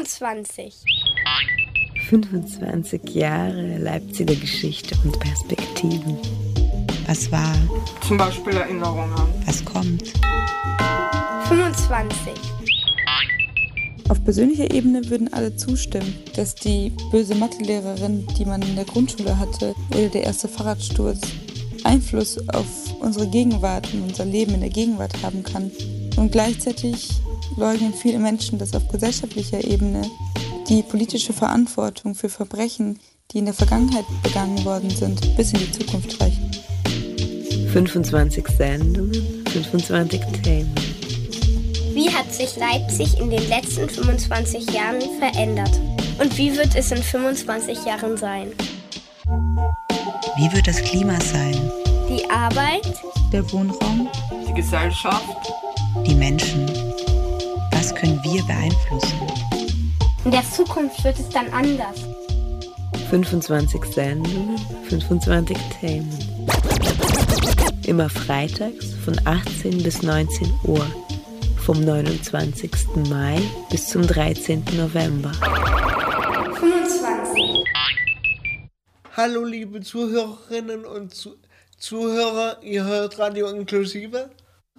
25. 25 Jahre Leipziger Geschichte und Perspektiven. Was war? Zum Beispiel Erinnerungen. Was kommt? 25. Auf persönlicher Ebene würden alle zustimmen, dass die böse Mathelehrerin, die man in der Grundschule hatte, oder der erste Fahrradsturz Einfluss auf unsere Gegenwart und unser Leben in der Gegenwart haben kann. Und gleichzeitig leugnen viele Menschen, dass auf gesellschaftlicher Ebene die politische Verantwortung für Verbrechen, die in der Vergangenheit begangen worden sind, bis in die Zukunft reichen. 25 Sendungen, 25 Themen. Wie hat sich Leipzig in den letzten 25 Jahren verändert? Und wie wird es in 25 Jahren sein? Wie wird das Klima sein? Die Arbeit, Der Wohnraum, Die Gesellschaft. Die Menschen? Was können wir beeinflussen? in der Zukunft wird es dann anders. 25 Sendungen, 25 Themen. Immer freitags von 18 bis 19 Uhr. Vom 29. Mai bis zum 13. November. 25. Hallo liebe Zuhörerinnen und Zu Zuhörer, ihr hört Radio Inklusive.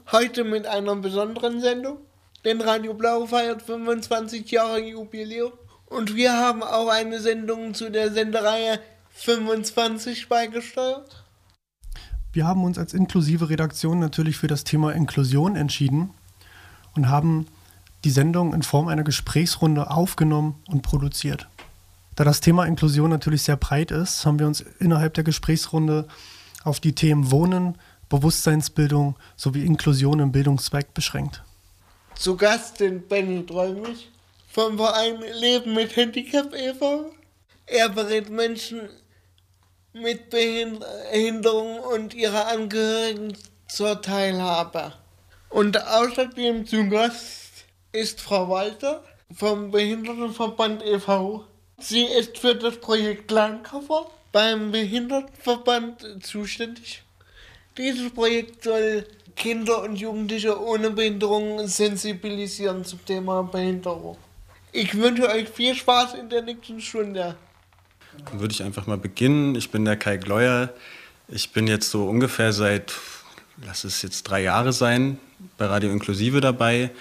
Heute mit einer besonderen Sendung, denn Radio Blau feiert 25 Jahre Jubiläum und wir haben auch eine Sendung zu der Sendereihe 25 beigesteuert. Wir haben uns als inklusive Redaktion natürlich für das Thema Inklusion entschieden und haben die Sendung in Form einer Gesprächsrunde aufgenommen und produziert. Da das Thema Inklusion natürlich sehr breit ist, haben wir uns innerhalb der Gesprächsrunde auf die Themen Wohnen, Bewusstseinsbildung sowie Inklusion im Bildungszweig beschränkt. Zu Gast sind Benny Träumig vom Verein Leben mit Handicap e.V. Er berät Menschen mit Behinderung und ihre Angehörigen zur Teilhabe. Und außerdem zu Gast ist Frau Walter vom Behindertenverband e.V. Sie ist für das Projekt Landkoffer beim Behindertenverband zuständig. Dieses Projekt soll Kinder und Jugendliche ohne Behinderung sensibilisieren zum Thema Behinderung. Ich wünsche euch viel Spaß in der nächsten Stunde. Dann würde ich einfach mal beginnen. Ich bin der Kai Gleuer. Ich bin jetzt so ungefähr seit, lass es jetzt drei Jahre sein, bei Radio Inklusive dabei.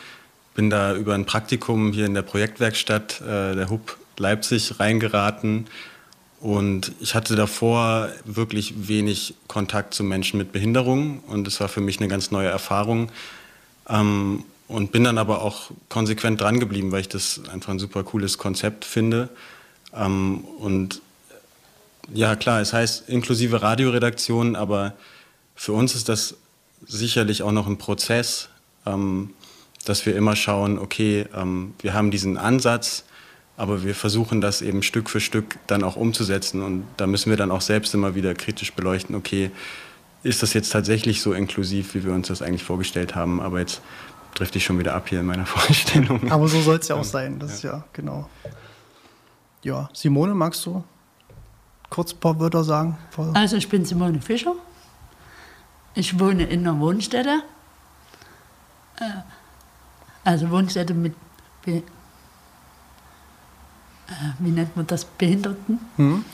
Bin da über ein Praktikum hier in der Projektwerkstatt äh, der HUB Leipzig reingeraten. Und ich hatte davor wirklich wenig Kontakt zu Menschen mit Behinderung. Und es war für mich eine ganz neue Erfahrung. Ähm, und bin dann aber auch konsequent dran geblieben, weil ich das einfach ein super cooles Konzept finde. Ähm, und ja, klar, es heißt inklusive Radioredaktion, aber für uns ist das sicherlich auch noch ein Prozess, ähm, dass wir immer schauen, okay, ähm, wir haben diesen Ansatz, aber wir versuchen das eben Stück für Stück dann auch umzusetzen. Und da müssen wir dann auch selbst immer wieder kritisch beleuchten, okay, ist das jetzt tatsächlich so inklusiv, wie wir uns das eigentlich vorgestellt haben? Aber jetzt trifft ich schon wieder ab hier in meiner Vorstellung. Aber so soll es ja auch sein, das ist ja genau. Ja, Simone, magst du kurz ein paar Wörter sagen? Also ich bin Simone Fischer. Ich wohne in einer Wohnstätte. Äh, Also Wohnstätte mit, wie nennt man das, Behinderten. Hm?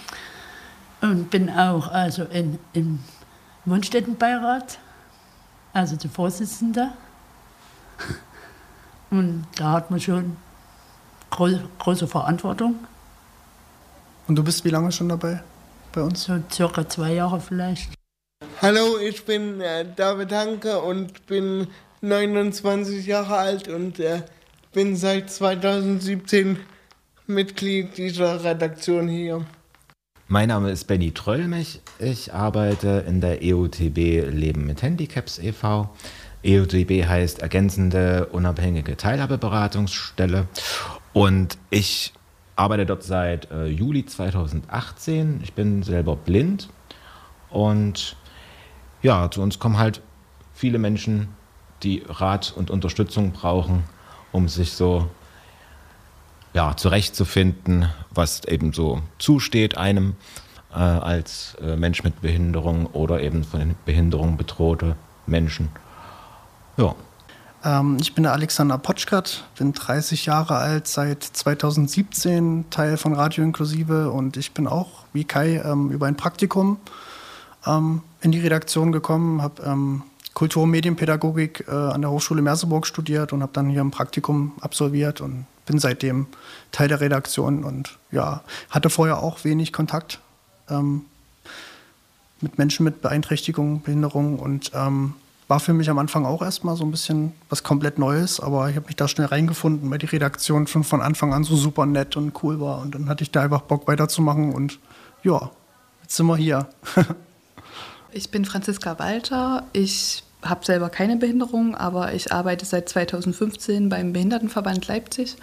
Und bin auch also in, im Wohnstättenbeirat, also die Vorsitzende. Und da hat man schon groß, große Verantwortung. Und du bist wie lange schon dabei bei uns? So circa zwei Jahre vielleicht. Hallo, ich bin äh, David Hanke und bin 29 Jahre alt und äh, bin seit 2017 Mitglied dieser Redaktion hier. Mein Name ist Benny Tröllmich. Ich arbeite in der EUTB Leben mit Handicaps e.V. EUTB heißt Ergänzende Unabhängige Teilhabeberatungsstelle. Und ich arbeite dort seit äh, Juli 2018. Ich bin selber blind. Und ja, zu uns kommen halt viele Menschen, die Rat und Unterstützung brauchen, um sich so ja, zurechtzufinden, was eben so zusteht einem äh, als äh, Mensch mit Behinderung oder eben von Behinderung bedrohte Menschen. Ja. Ähm, ich bin der Alexander Potschkat, bin 30 Jahre alt, seit 2017 Teil von Radio Inklusive und ich bin auch, wie Kai, ähm, über ein Praktikum ähm, in die Redaktion gekommen, habe ähm, Kultur- und Medienpädagogik äh, an der Hochschule Merseburg studiert und habe dann hier ein Praktikum absolviert und bin seitdem Teil der Redaktion und ja, hatte vorher auch wenig Kontakt ähm, mit Menschen mit Beeinträchtigung, Behinderung und ähm, war für mich am Anfang auch erstmal so ein bisschen was komplett Neues, aber ich habe mich da schnell reingefunden, weil die Redaktion schon von Anfang an so super nett und cool war und dann hatte ich da einfach Bock weiterzumachen und ja, jetzt sind wir hier. ich bin Franziska Walter, ich habe selber keine Behinderung, aber ich arbeite seit 2015 beim Behindertenverband Leipzig.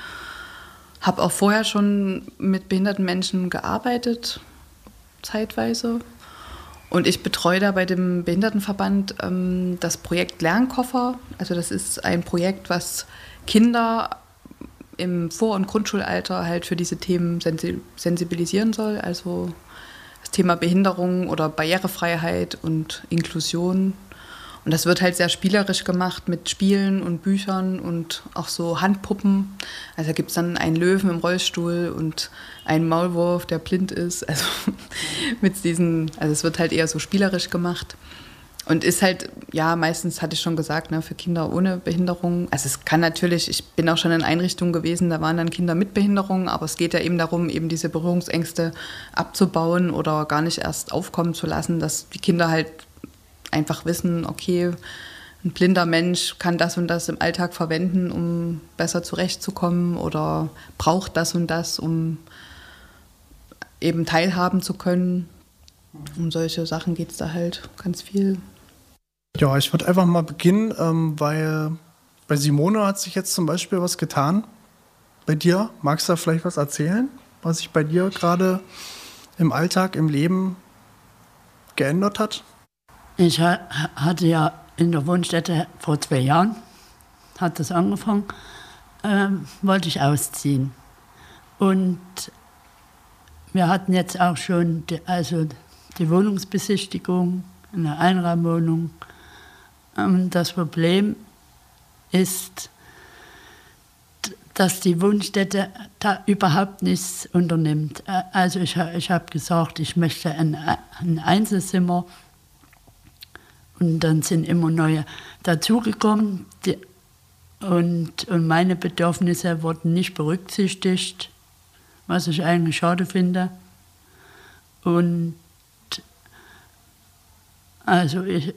Habe auch vorher schon mit behinderten Menschen gearbeitet, zeitweise. Und ich betreue da bei dem Behindertenverband ähm, das Projekt Lernkoffer. Also das ist ein Projekt, was Kinder im Vor- und Grundschulalter halt für diese Themen sensibilisieren soll. Also das Thema Behinderung oder Barrierefreiheit und Inklusion und das wird halt sehr spielerisch gemacht mit Spielen und Büchern und auch so Handpuppen. Also da gibt es dann einen Löwen im Rollstuhl und einen Maulwurf, der blind ist. Also mit diesen, also es wird halt eher so spielerisch gemacht. Und ist halt, ja, meistens hatte ich schon gesagt, ne, für Kinder ohne Behinderung. Also es kann natürlich, ich bin auch schon in Einrichtungen gewesen, da waren dann Kinder mit Behinderung, aber es geht ja eben darum, eben diese Berührungsängste abzubauen oder gar nicht erst aufkommen zu lassen, dass die Kinder halt einfach wissen, okay, ein blinder Mensch kann das und das im Alltag verwenden, um besser zurechtzukommen oder braucht das und das, um eben teilhaben zu können. Um solche Sachen geht es da halt ganz viel. Ja, ich würde einfach mal beginnen, ähm, weil bei Simone hat sich jetzt zum Beispiel was getan. Bei dir, magst du da vielleicht was erzählen, was sich bei dir gerade im Alltag, im Leben geändert hat? Ich hatte ja in der Wohnstätte vor zwei Jahren, hat das angefangen, ähm, wollte ich ausziehen. Und wir hatten jetzt auch schon die, also die Wohnungsbesichtigung in der Einraumwohnung. Ähm, das Problem ist, dass die Wohnstätte da überhaupt nichts unternimmt. Also ich, ich habe gesagt, ich möchte ein, ein Einzelzimmer und dann sind immer neue dazugekommen. Und, und meine Bedürfnisse wurden nicht berücksichtigt, was ich eigentlich schade finde. Und also ich,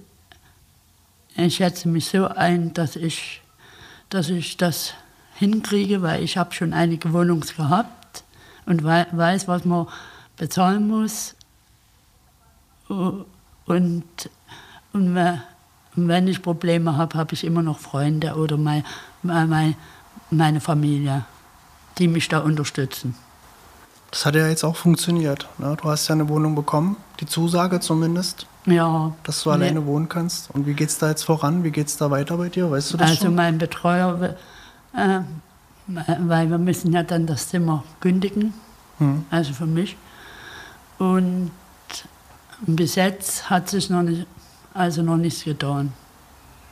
ich schätze mich so ein, dass ich, dass ich das hinkriege, weil ich habe schon einige Wohnungen gehabt und weiß, was man bezahlen muss. Und und wenn ich Probleme habe, habe ich immer noch Freunde oder mein, mein, meine Familie, die mich da unterstützen. Das hat ja jetzt auch funktioniert. Ne? Du hast ja eine Wohnung bekommen, die Zusage zumindest. Ja. Dass du alleine ja. wohnen kannst. Und wie geht es da jetzt voran? Wie geht es da weiter bei dir? Weißt du das also schon? mein Betreuer, äh, weil wir müssen ja dann das Zimmer kündigen, hm. also für mich. Und bis jetzt hat sich noch nicht also noch nichts getan.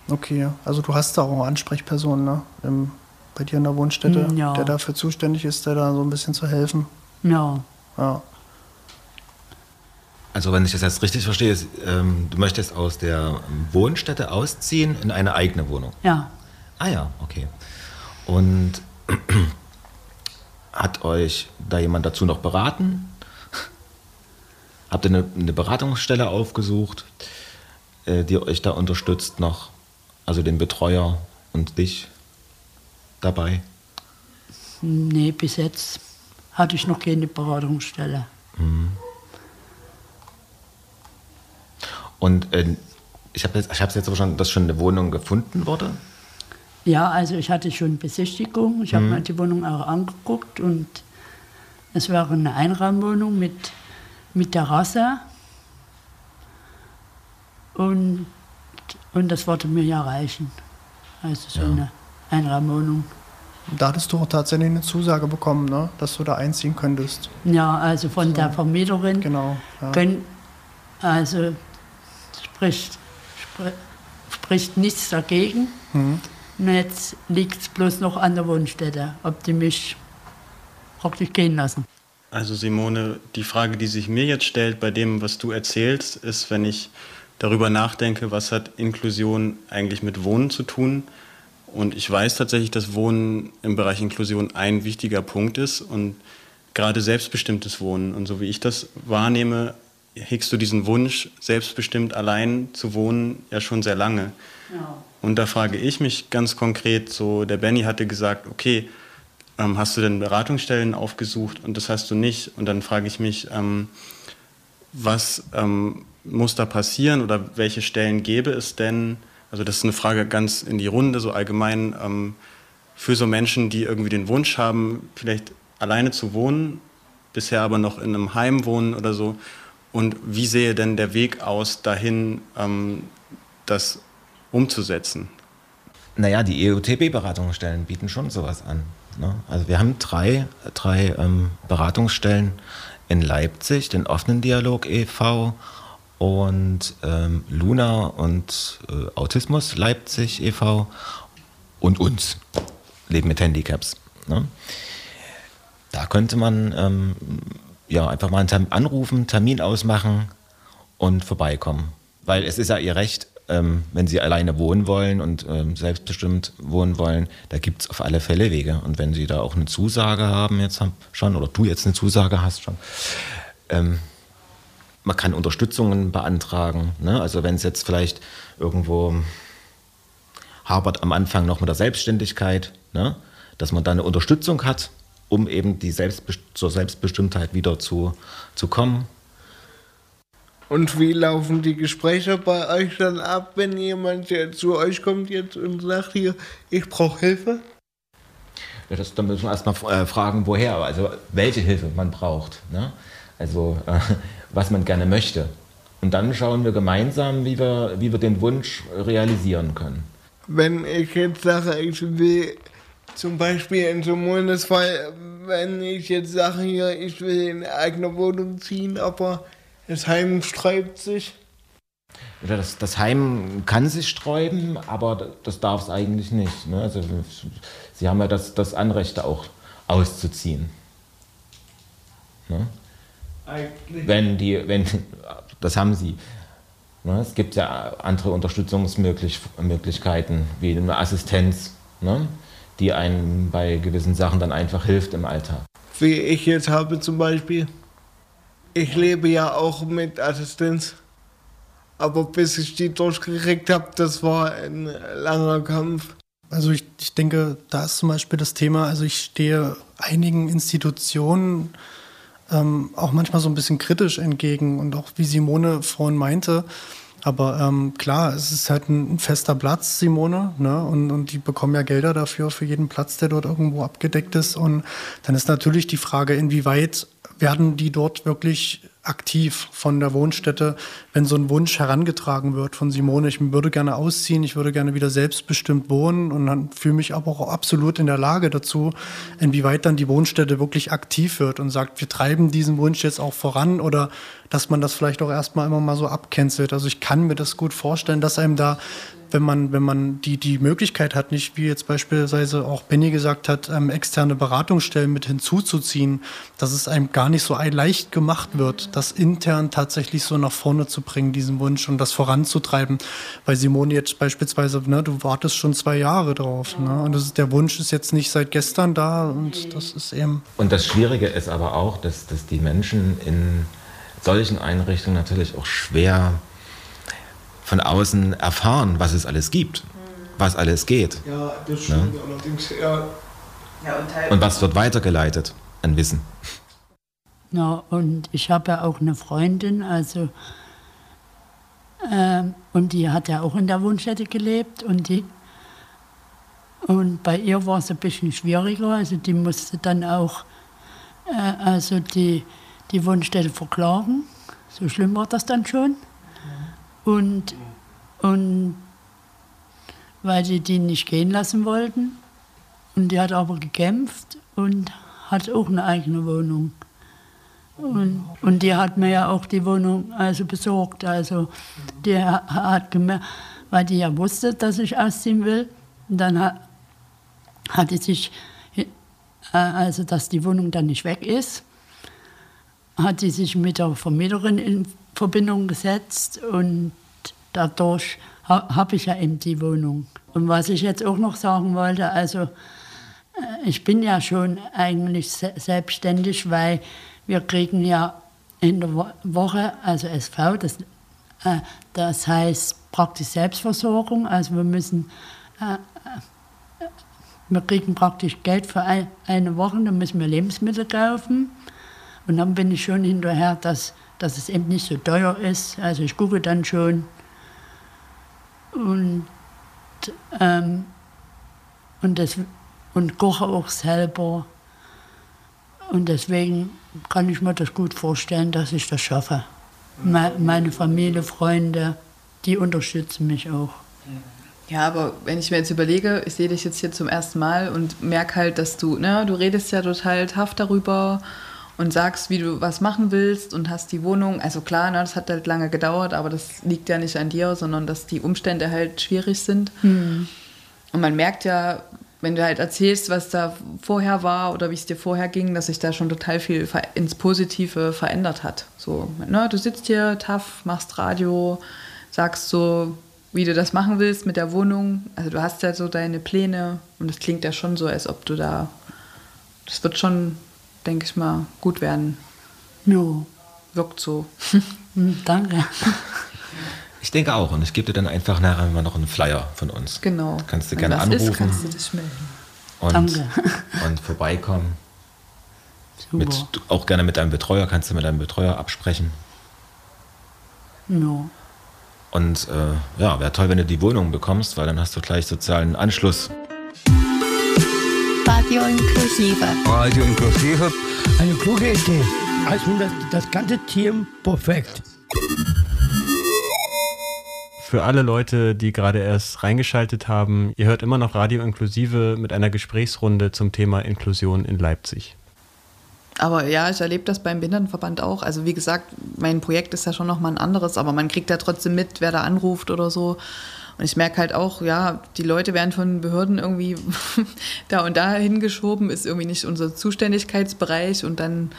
Okay, also du hast da auch eine Ansprechperson, ne? Im, bei dir in der Wohnstätte, hm, ja. der dafür zuständig ist, der da so ein bisschen zu helfen. Ja. Ja. Also wenn ich das jetzt richtig verstehe, ist, ähm, du möchtest aus der Wohnstätte ausziehen in eine eigene Wohnung. Ja. Ah ja, okay. Und hat euch da jemand dazu noch beraten? Habt ihr eine, eine Beratungsstelle aufgesucht? Äh, die euch da unterstützt noch? Also den Betreuer und dich dabei? Nee, bis jetzt hatte ich noch keine Beratungsstelle. Mhm. Und äh, ich habe es jetzt, aber schon, dass schon eine Wohnung gefunden wurde? Ja, also ich hatte schon Besichtigung. Ich habe mhm. mir die Wohnung auch angeguckt und es war eine Einraumwohnung mit, mit Terrasse. Und, und das wollte mir ja reichen. Also so ja. eine Einraumwohnung. Da hattest du auch tatsächlich eine Zusage bekommen, ne? dass du da einziehen könntest. Ja, also von so. der Vermieterin. Genau. Ja. Können, also spricht, spricht, spricht nichts dagegen. Mhm. Und jetzt liegt es bloß noch an der Wohnstätte, ob die mich praktisch gehen lassen. Also Simone, die Frage, die sich mir jetzt stellt bei dem, was du erzählst, ist, wenn ich darüber nachdenke, was hat Inklusion eigentlich mit Wohnen zu tun? Und ich weiß tatsächlich, dass Wohnen im Bereich Inklusion ein wichtiger Punkt ist und gerade selbstbestimmtes Wohnen. Und so wie ich das wahrnehme, hegst du diesen Wunsch, selbstbestimmt allein zu wohnen, ja schon sehr lange. Ja. Und da frage ich mich ganz konkret, so der Benny hatte gesagt, okay, ähm, hast du denn Beratungsstellen aufgesucht und das hast du nicht. Und dann frage ich mich, ähm, was ähm, muss da passieren oder welche Stellen gäbe es denn? Also das ist eine Frage ganz in die Runde, so allgemein ähm, für so Menschen, die irgendwie den Wunsch haben, vielleicht alleine zu wohnen, bisher aber noch in einem Heim wohnen oder so. Und wie sehe denn der Weg aus, dahin ähm, das umzusetzen? Naja, die EUTB-Beratungsstellen bieten schon sowas an. Ne? Also wir haben drei, drei ähm, Beratungsstellen in Leipzig, den offenen Dialog e.V., und ähm, Luna und äh, Autismus Leipzig e.V. und uns, Leben mit Handicaps. Ne? Da könnte man ähm, ja, einfach mal einen anrufen, Termin ausmachen und vorbeikommen. Weil es ist ja ihr Recht, ähm, wenn sie alleine wohnen wollen und ähm, selbstbestimmt wohnen wollen, da gibt es auf alle Fälle Wege. Und wenn sie da auch eine Zusage haben jetzt schon, oder du jetzt eine Zusage hast schon, ähm, man kann Unterstützungen beantragen. Ne? Also wenn es jetzt vielleicht irgendwo hapert am Anfang noch mit der Selbstständigkeit, ne? dass man da eine Unterstützung hat, um eben die Selbstbe zur Selbstbestimmtheit wieder zu, zu kommen. Und wie laufen die Gespräche bei euch dann ab, wenn jemand zu euch kommt jetzt und sagt hier, ich brauche Hilfe? Ja, das, da müssen wir erstmal äh, fragen, woher, also welche Hilfe man braucht. Ne? Also äh, was man gerne möchte. Und dann schauen wir gemeinsam, wie wir, wie wir den Wunsch realisieren können. Wenn ich jetzt sage, ich will zum Beispiel in Simones Fall, wenn ich jetzt sage, hier, ich will in eine eigene Wohnung ziehen, aber das Heim sträubt sich. Das, das Heim kann sich sträuben, aber das darf es eigentlich nicht. Ne? Also, sie haben ja das, das Anrecht auch auszuziehen. Ne? Eigentlich. Wenn die, wenn, das haben sie. Ne? Es gibt ja andere Unterstützungsmöglichkeiten, wie eine Assistenz, ne? die einem bei gewissen Sachen dann einfach hilft im Alltag. Wie ich jetzt habe zum Beispiel. Ich lebe ja auch mit Assistenz. Aber bis ich die durchgekriegt habe, das war ein langer Kampf. Also ich, ich denke, da ist zum Beispiel das Thema, also ich stehe einigen Institutionen ähm, auch manchmal so ein bisschen kritisch entgegen und auch wie Simone vorhin meinte, aber ähm, klar, es ist halt ein, fester Platz, Simone, ne? Und, und die bekommen ja Gelder dafür, für jeden Platz, der dort irgendwo abgedeckt ist. Und dann ist natürlich die Frage, inwieweit werden die dort wirklich aktiv von der Wohnstätte, wenn so ein Wunsch herangetragen wird von Simone, ich würde gerne ausziehen, ich würde gerne wieder selbstbestimmt wohnen und dann fühle mich aber auch absolut in der Lage dazu, inwieweit dann die Wohnstätte wirklich aktiv wird und sagt, wir treiben diesen Wunsch jetzt auch voran oder dass man das vielleicht auch erstmal immer mal so abcancelt. Also ich kann mir das gut vorstellen, dass einem da wenn man, wenn man die, die Möglichkeit hat, nicht wie jetzt beispielsweise auch Benny gesagt hat, ähm, externe Beratungsstellen mit hinzuzuziehen, dass es einem gar nicht so leicht gemacht wird, das intern tatsächlich so nach vorne zu bringen, diesen Wunsch und das voranzutreiben. Weil Simone jetzt beispielsweise, ne, du wartest schon zwei Jahre drauf. Ne? Und das ist, der Wunsch ist jetzt nicht seit gestern da und das ist eben. Und das Schwierige ist aber auch, dass, dass die Menschen in solchen Einrichtungen natürlich auch schwer von außen erfahren, was es alles gibt, was alles geht. Ja, das stimmt ja? allerdings. Ja. Ja, und, und was wird weitergeleitet an Wissen? Ja, und ich habe ja auch eine Freundin, also äh, und die hat ja auch in der Wohnstätte gelebt und die und bei ihr war es ein bisschen schwieriger, also die musste dann auch äh, also die, die Wohnstätte verklagen. So schlimm war das dann schon. Und, und weil sie die nicht gehen lassen wollten. Und die hat aber gekämpft und hat auch eine eigene Wohnung. Und, und die hat mir ja auch die Wohnung also besorgt. Also die hat gemerkt, weil die ja wusste, dass ich ausziehen will. dann hat, hat sie sich, äh, also dass die Wohnung dann nicht weg ist, hat sie sich mit der Vermieterin in Verbindung gesetzt und dadurch ha, habe ich ja eben die Wohnung. Und was ich jetzt auch noch sagen wollte, also äh, ich bin ja schon eigentlich se selbstständig, weil wir kriegen ja in der Woche, also SV, das, äh, das heißt praktisch Selbstversorgung, also wir müssen äh, äh wir kriegen praktisch Geld für ein, eine Woche, dann müssen wir Lebensmittel kaufen. Und dann bin ich schon hinterher, dass, dass es eben nicht so teuer ist. Also ich gucke dann schon. Und, ähm, und, das, und koche auch selber. Und deswegen kann ich mir das gut vorstellen, dass ich das schaffe. Meine Familie, Freunde, die unterstützen mich auch. Ja, aber wenn ich mir jetzt überlege, ich sehe dich jetzt hier zum ersten Mal und merke halt, dass du, ne, du redest ja total tough darüber und sagst, wie du was machen willst und hast die Wohnung. Also klar, ne, das hat halt lange gedauert, aber das liegt ja nicht an dir, sondern dass die Umstände halt schwierig sind. Mhm. Und man merkt ja, wenn du halt erzählst, was da vorher war oder wie es dir vorher ging, dass sich da schon total viel ins Positive verändert hat. So, ne, du sitzt hier tough, machst Radio, sagst so, wie du das machen willst mit der Wohnung. Also du hast ja so deine Pläne und es klingt ja schon so, als ob du da, das wird schon denke ich mal, gut werden. Ja. Wirkt so. Hm, danke. Ich denke auch. Und ich gebe dir dann einfach nachher mal noch einen Flyer von uns. Genau. Kannst du gerne anrufen. Ist, kannst du dich melden. Und, Danke. und vorbeikommen. Super. Mit, auch gerne mit deinem Betreuer, kannst du mit deinem Betreuer absprechen. Ja. Und äh, ja, wäre toll, wenn du die Wohnung bekommst, weil dann hast du gleich sozialen Anschluss. Radio Inklusive. Radio Inklusive. Eine kluge Idee. Also das, das ganze Team perfekt. Für alle Leute, die gerade erst reingeschaltet haben, ihr hört immer noch Radio Inklusive mit einer Gesprächsrunde zum Thema Inklusion in Leipzig. Aber ja, ich erlebe das beim Behindertenverband auch. Also wie gesagt, mein Projekt ist ja schon nochmal ein anderes, aber man kriegt ja trotzdem mit, wer da anruft oder so. Und ich merke halt auch, ja, die Leute werden von Behörden irgendwie da und da hingeschoben, ist irgendwie nicht unser Zuständigkeitsbereich und dann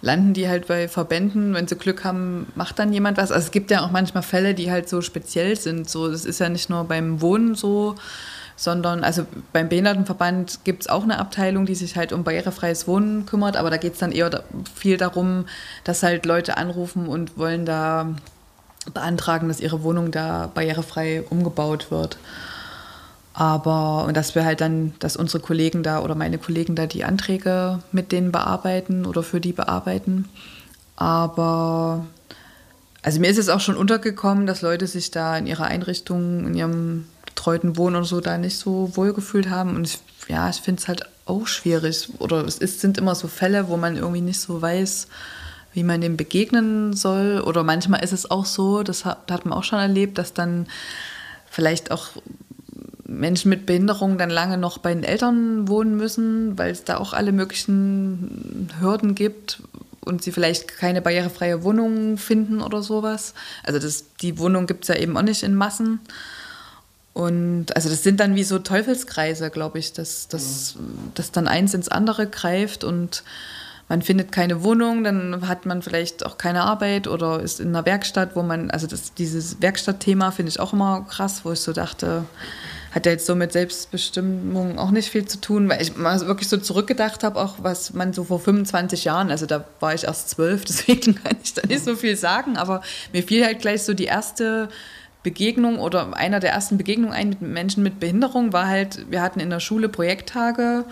landen die halt bei Verbänden, wenn sie Glück haben, macht dann jemand was. Also es gibt ja auch manchmal Fälle, die halt so speziell sind. So, das ist ja nicht nur beim Wohnen so, sondern also beim Behindertenverband gibt es auch eine Abteilung, die sich halt um barrierefreies Wohnen kümmert, aber da geht es dann eher viel darum, dass halt Leute anrufen und wollen da beantragen, dass ihre Wohnung da barrierefrei umgebaut wird. Aber, und dass wir halt dann, dass unsere Kollegen da oder meine Kollegen da die Anträge mit denen bearbeiten oder für die bearbeiten. Aber, also mir ist es auch schon untergekommen, dass Leute sich da in ihrer Einrichtung, in ihrem betreuten Wohnen oder so da nicht so wohlgefühlt haben. Und ich, ja, ich finde es halt auch schwierig. Oder es ist, sind immer so Fälle, wo man irgendwie nicht so weiß, wie man dem begegnen soll. Oder manchmal ist es auch so, das hat, hat man auch schon erlebt, dass dann vielleicht auch Menschen mit Behinderung dann lange noch bei den Eltern wohnen müssen, weil es da auch alle möglichen Hürden gibt und sie vielleicht keine barrierefreie Wohnung finden oder sowas. Also das, die Wohnung gibt es ja eben auch nicht in Massen. Und also das sind dann wie so Teufelskreise, glaube ich, dass, dass, dass dann eins ins andere greift und man findet keine Wohnung, dann hat man vielleicht auch keine Arbeit oder ist in einer Werkstatt, wo man, also das, dieses Werkstattthema finde ich auch immer krass, wo ich so dachte, hat ja jetzt so mit Selbstbestimmung auch nicht viel zu tun, weil ich mal wirklich so zurückgedacht habe, auch was man so vor 25 Jahren, also da war ich erst zwölf, deswegen kann ich da nicht so viel sagen, aber mir fiel halt gleich so die erste Begegnung oder einer der ersten Begegnungen ein mit Menschen mit Behinderung war halt, wir hatten in der Schule Projekttage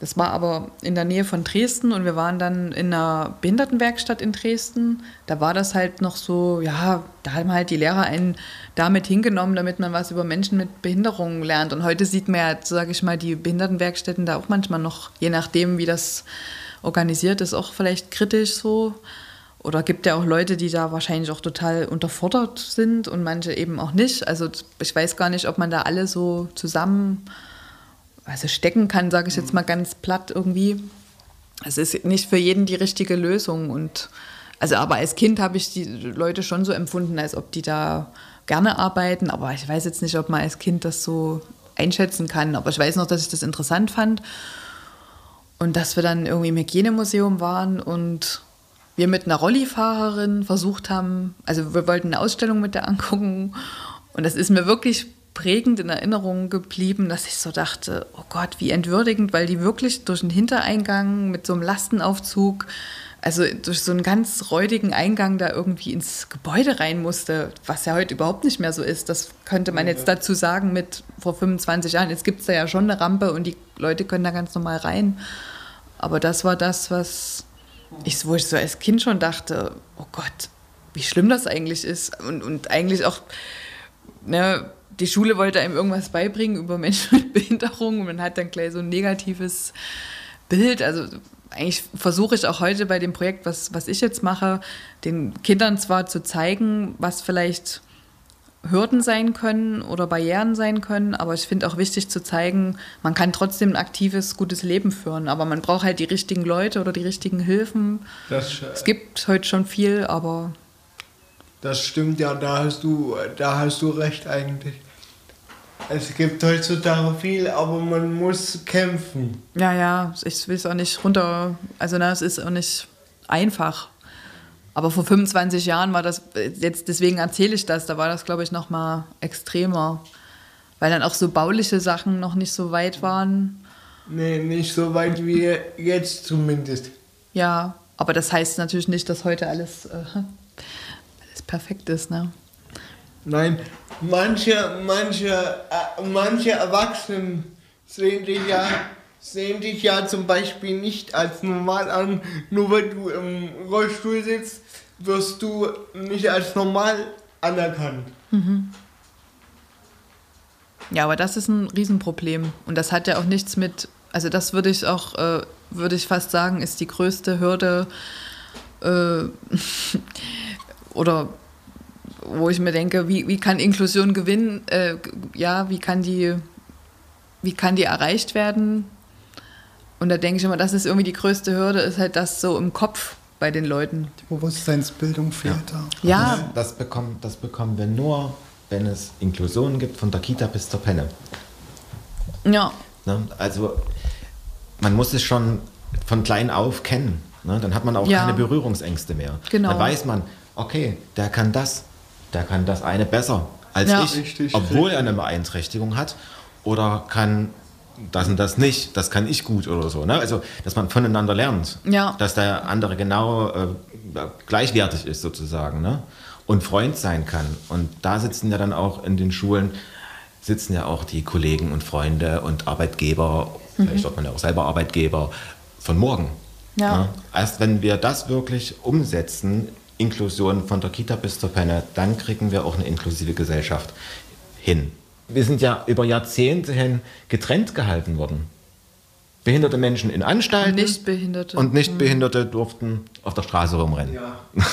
das war aber in der Nähe von Dresden und wir waren dann in einer Behindertenwerkstatt in Dresden. Da war das halt noch so, ja, da haben halt die Lehrer einen damit hingenommen, damit man was über Menschen mit Behinderungen lernt. Und heute sieht man ja, sage ich mal, die Behindertenwerkstätten da auch manchmal noch, je nachdem, wie das organisiert ist, auch vielleicht kritisch so. Oder gibt ja auch Leute, die da wahrscheinlich auch total unterfordert sind und manche eben auch nicht. Also ich weiß gar nicht, ob man da alle so zusammen also stecken kann, sage ich jetzt mal ganz platt irgendwie. Es ist nicht für jeden die richtige Lösung und also aber als Kind habe ich die Leute schon so empfunden, als ob die da gerne arbeiten, aber ich weiß jetzt nicht, ob man als Kind das so einschätzen kann. Aber ich weiß noch, dass ich das interessant fand. Und dass wir dann irgendwie im Hygienemuseum waren und wir mit einer Rollifahrerin versucht haben, also wir wollten eine Ausstellung mit der angucken. Und das ist mir wirklich prägend in Erinnerung geblieben, dass ich so dachte, oh Gott, wie entwürdigend, weil die wirklich durch den Hintereingang mit so einem Lastenaufzug, also durch so einen ganz räudigen Eingang da irgendwie ins Gebäude rein musste, was ja heute überhaupt nicht mehr so ist. Das könnte man jetzt dazu sagen mit vor 25 Jahren. Jetzt gibt es da ja schon eine Rampe und die Leute können da ganz normal rein. Aber das war das, was ich, wo ich so als Kind schon dachte, oh Gott, wie schlimm das eigentlich ist. Und, und eigentlich auch, ne, die Schule wollte einem irgendwas beibringen über Menschen mit Behinderung und man hat dann gleich so ein negatives Bild. Also eigentlich versuche ich auch heute bei dem Projekt, was, was ich jetzt mache, den Kindern zwar zu zeigen, was vielleicht Hürden sein können oder Barrieren sein können, aber ich finde auch wichtig zu zeigen, man kann trotzdem ein aktives, gutes Leben führen, aber man braucht halt die richtigen Leute oder die richtigen Hilfen. Das, es gibt heute schon viel, aber das stimmt ja, da hast du, da hast du recht eigentlich. Es gibt heutzutage viel, aber man muss kämpfen. Ja, ja, ich will es auch nicht runter. Also, na, es ist auch nicht einfach. Aber vor 25 Jahren war das, jetzt deswegen erzähle ich das, da war das, glaube ich, noch mal extremer. Weil dann auch so bauliche Sachen noch nicht so weit waren. Nee, nicht so weit wie jetzt zumindest. Ja, aber das heißt natürlich nicht, dass heute alles, äh, alles perfekt ist, ne? Nein, manche, manche, äh, manche Erwachsenen sehen dich, ja, sehen dich ja zum Beispiel nicht als normal an. Nur weil du im Rollstuhl sitzt, wirst du nicht als normal anerkannt. Mhm. Ja, aber das ist ein Riesenproblem. Und das hat ja auch nichts mit, also das würde ich auch, äh, würde ich fast sagen, ist die größte Hürde äh, oder wo ich mir denke, wie, wie kann Inklusion gewinnen, äh, ja, wie kann, die, wie kann die erreicht werden? Und da denke ich immer, das ist irgendwie die größte Hürde, ist halt das so im Kopf bei den Leuten. Die Bewusstseinsbildung fehlt ja. da. Ja. Das, das, bekommen, das bekommen wir nur, wenn es Inklusion gibt, von der Kita bis zur Penne. Ja. Ne? Also man muss es schon von klein auf kennen. Ne? Dann hat man auch ja. keine Berührungsängste mehr. Genau. Dann weiß man, okay, der kann das, der kann das eine besser als ja. ich, richtig, obwohl er eine Beeinträchtigung hat. Oder kann das und das nicht, das kann ich gut oder so. Ne? Also, dass man voneinander lernt. Ja. Dass der andere genau äh, gleichwertig ist sozusagen. Ne? Und Freund sein kann. Und da sitzen ja dann auch in den Schulen, sitzen ja auch die Kollegen und Freunde und Arbeitgeber, mhm. vielleicht wird man ja auch selber Arbeitgeber, von morgen. Ja. Ne? Erst wenn wir das wirklich umsetzen Inklusion von der Kita bis zur Penne, dann kriegen wir auch eine inklusive Gesellschaft hin. Wir sind ja über Jahrzehnte hin getrennt gehalten worden. Behinderte Menschen in Anstalten. Und Nichtbehinderte. Und Nichtbehinderte durften auf der Straße rumrennen. Ja.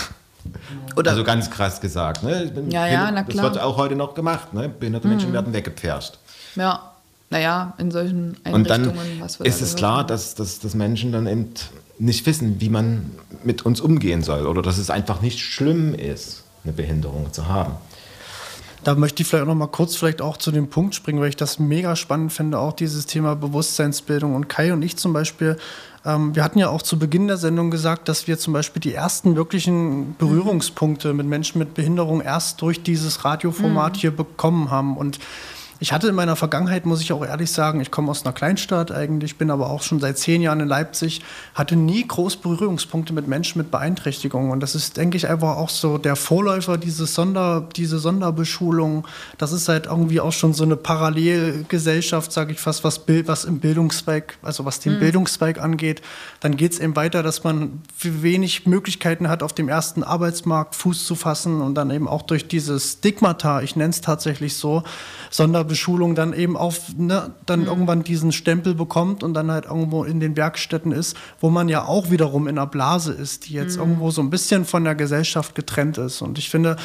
Oder also ganz krass gesagt. Ne? Ja, ja, na klar. Das wird auch heute noch gemacht. Ne? Behinderte mhm. Menschen werden weggepfercht. Ja, naja, in solchen Einrichtungen. Und dann ist es klar, dass, dass, dass Menschen dann eben nicht wissen, wie man mit uns umgehen soll oder dass es einfach nicht schlimm ist, eine Behinderung zu haben. Da möchte ich vielleicht auch noch mal kurz vielleicht auch zu dem Punkt springen, weil ich das mega spannend finde, auch dieses Thema Bewusstseinsbildung. Und Kai und ich zum Beispiel, ähm, wir hatten ja auch zu Beginn der Sendung gesagt, dass wir zum Beispiel die ersten wirklichen Berührungspunkte mit Menschen mit Behinderung erst durch dieses Radioformat mhm. hier bekommen haben. Und ich hatte in meiner Vergangenheit, muss ich auch ehrlich sagen, ich komme aus einer Kleinstadt eigentlich, bin aber auch schon seit zehn Jahren in Leipzig, hatte nie groß Berührungspunkte mit Menschen mit Beeinträchtigungen. Und das ist, denke ich, einfach auch so der Vorläufer dieses Sonder, diese Sonderbeschulung. Das ist halt irgendwie auch schon so eine Parallelgesellschaft, sage ich fast, was, Bild, was im Bildungszweig, also was den mhm. Bildungszweig angeht. Dann geht es eben weiter, dass man wenig Möglichkeiten hat, auf dem ersten Arbeitsmarkt Fuß zu fassen und dann eben auch durch dieses Stigmata, ich nenne es tatsächlich so, Sonderbeschulung dann eben auf, ne, dann mhm. irgendwann diesen Stempel bekommt und dann halt irgendwo in den Werkstätten ist, wo man ja auch wiederum in einer Blase ist, die jetzt mhm. irgendwo so ein bisschen von der Gesellschaft getrennt ist. Und ich finde,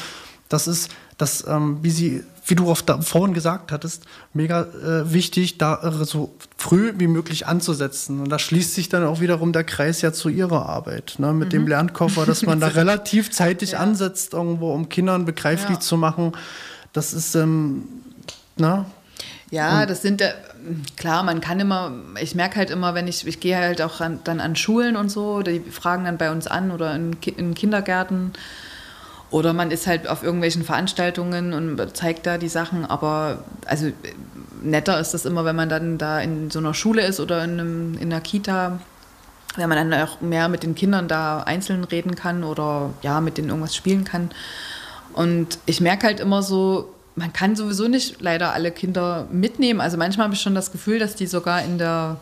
das ist, das, ähm, wie sie, wie du auf da, vorhin gesagt hattest, mega äh, wichtig, da so früh wie möglich anzusetzen. Und da schließt sich dann auch wiederum der Kreis ja zu ihrer Arbeit, ne, mit mhm. dem Lernkoffer, dass man da relativ zeitig ja. ansetzt, irgendwo, um Kindern begreiflich ja. zu machen. Das ist, ähm, na? Ja, das sind, äh, klar, man kann immer, ich merke halt immer, wenn ich, ich gehe halt auch an, dann an Schulen und so, die fragen dann bei uns an oder in, in Kindergärten oder man ist halt auf irgendwelchen Veranstaltungen und zeigt da die Sachen, aber also netter ist das immer, wenn man dann da in so einer Schule ist oder in, einem, in einer Kita, wenn man dann auch mehr mit den Kindern da einzeln reden kann oder ja, mit denen irgendwas spielen kann. Und ich merke halt immer so, man kann sowieso nicht leider alle Kinder mitnehmen. Also manchmal habe ich schon das Gefühl, dass die sogar in der,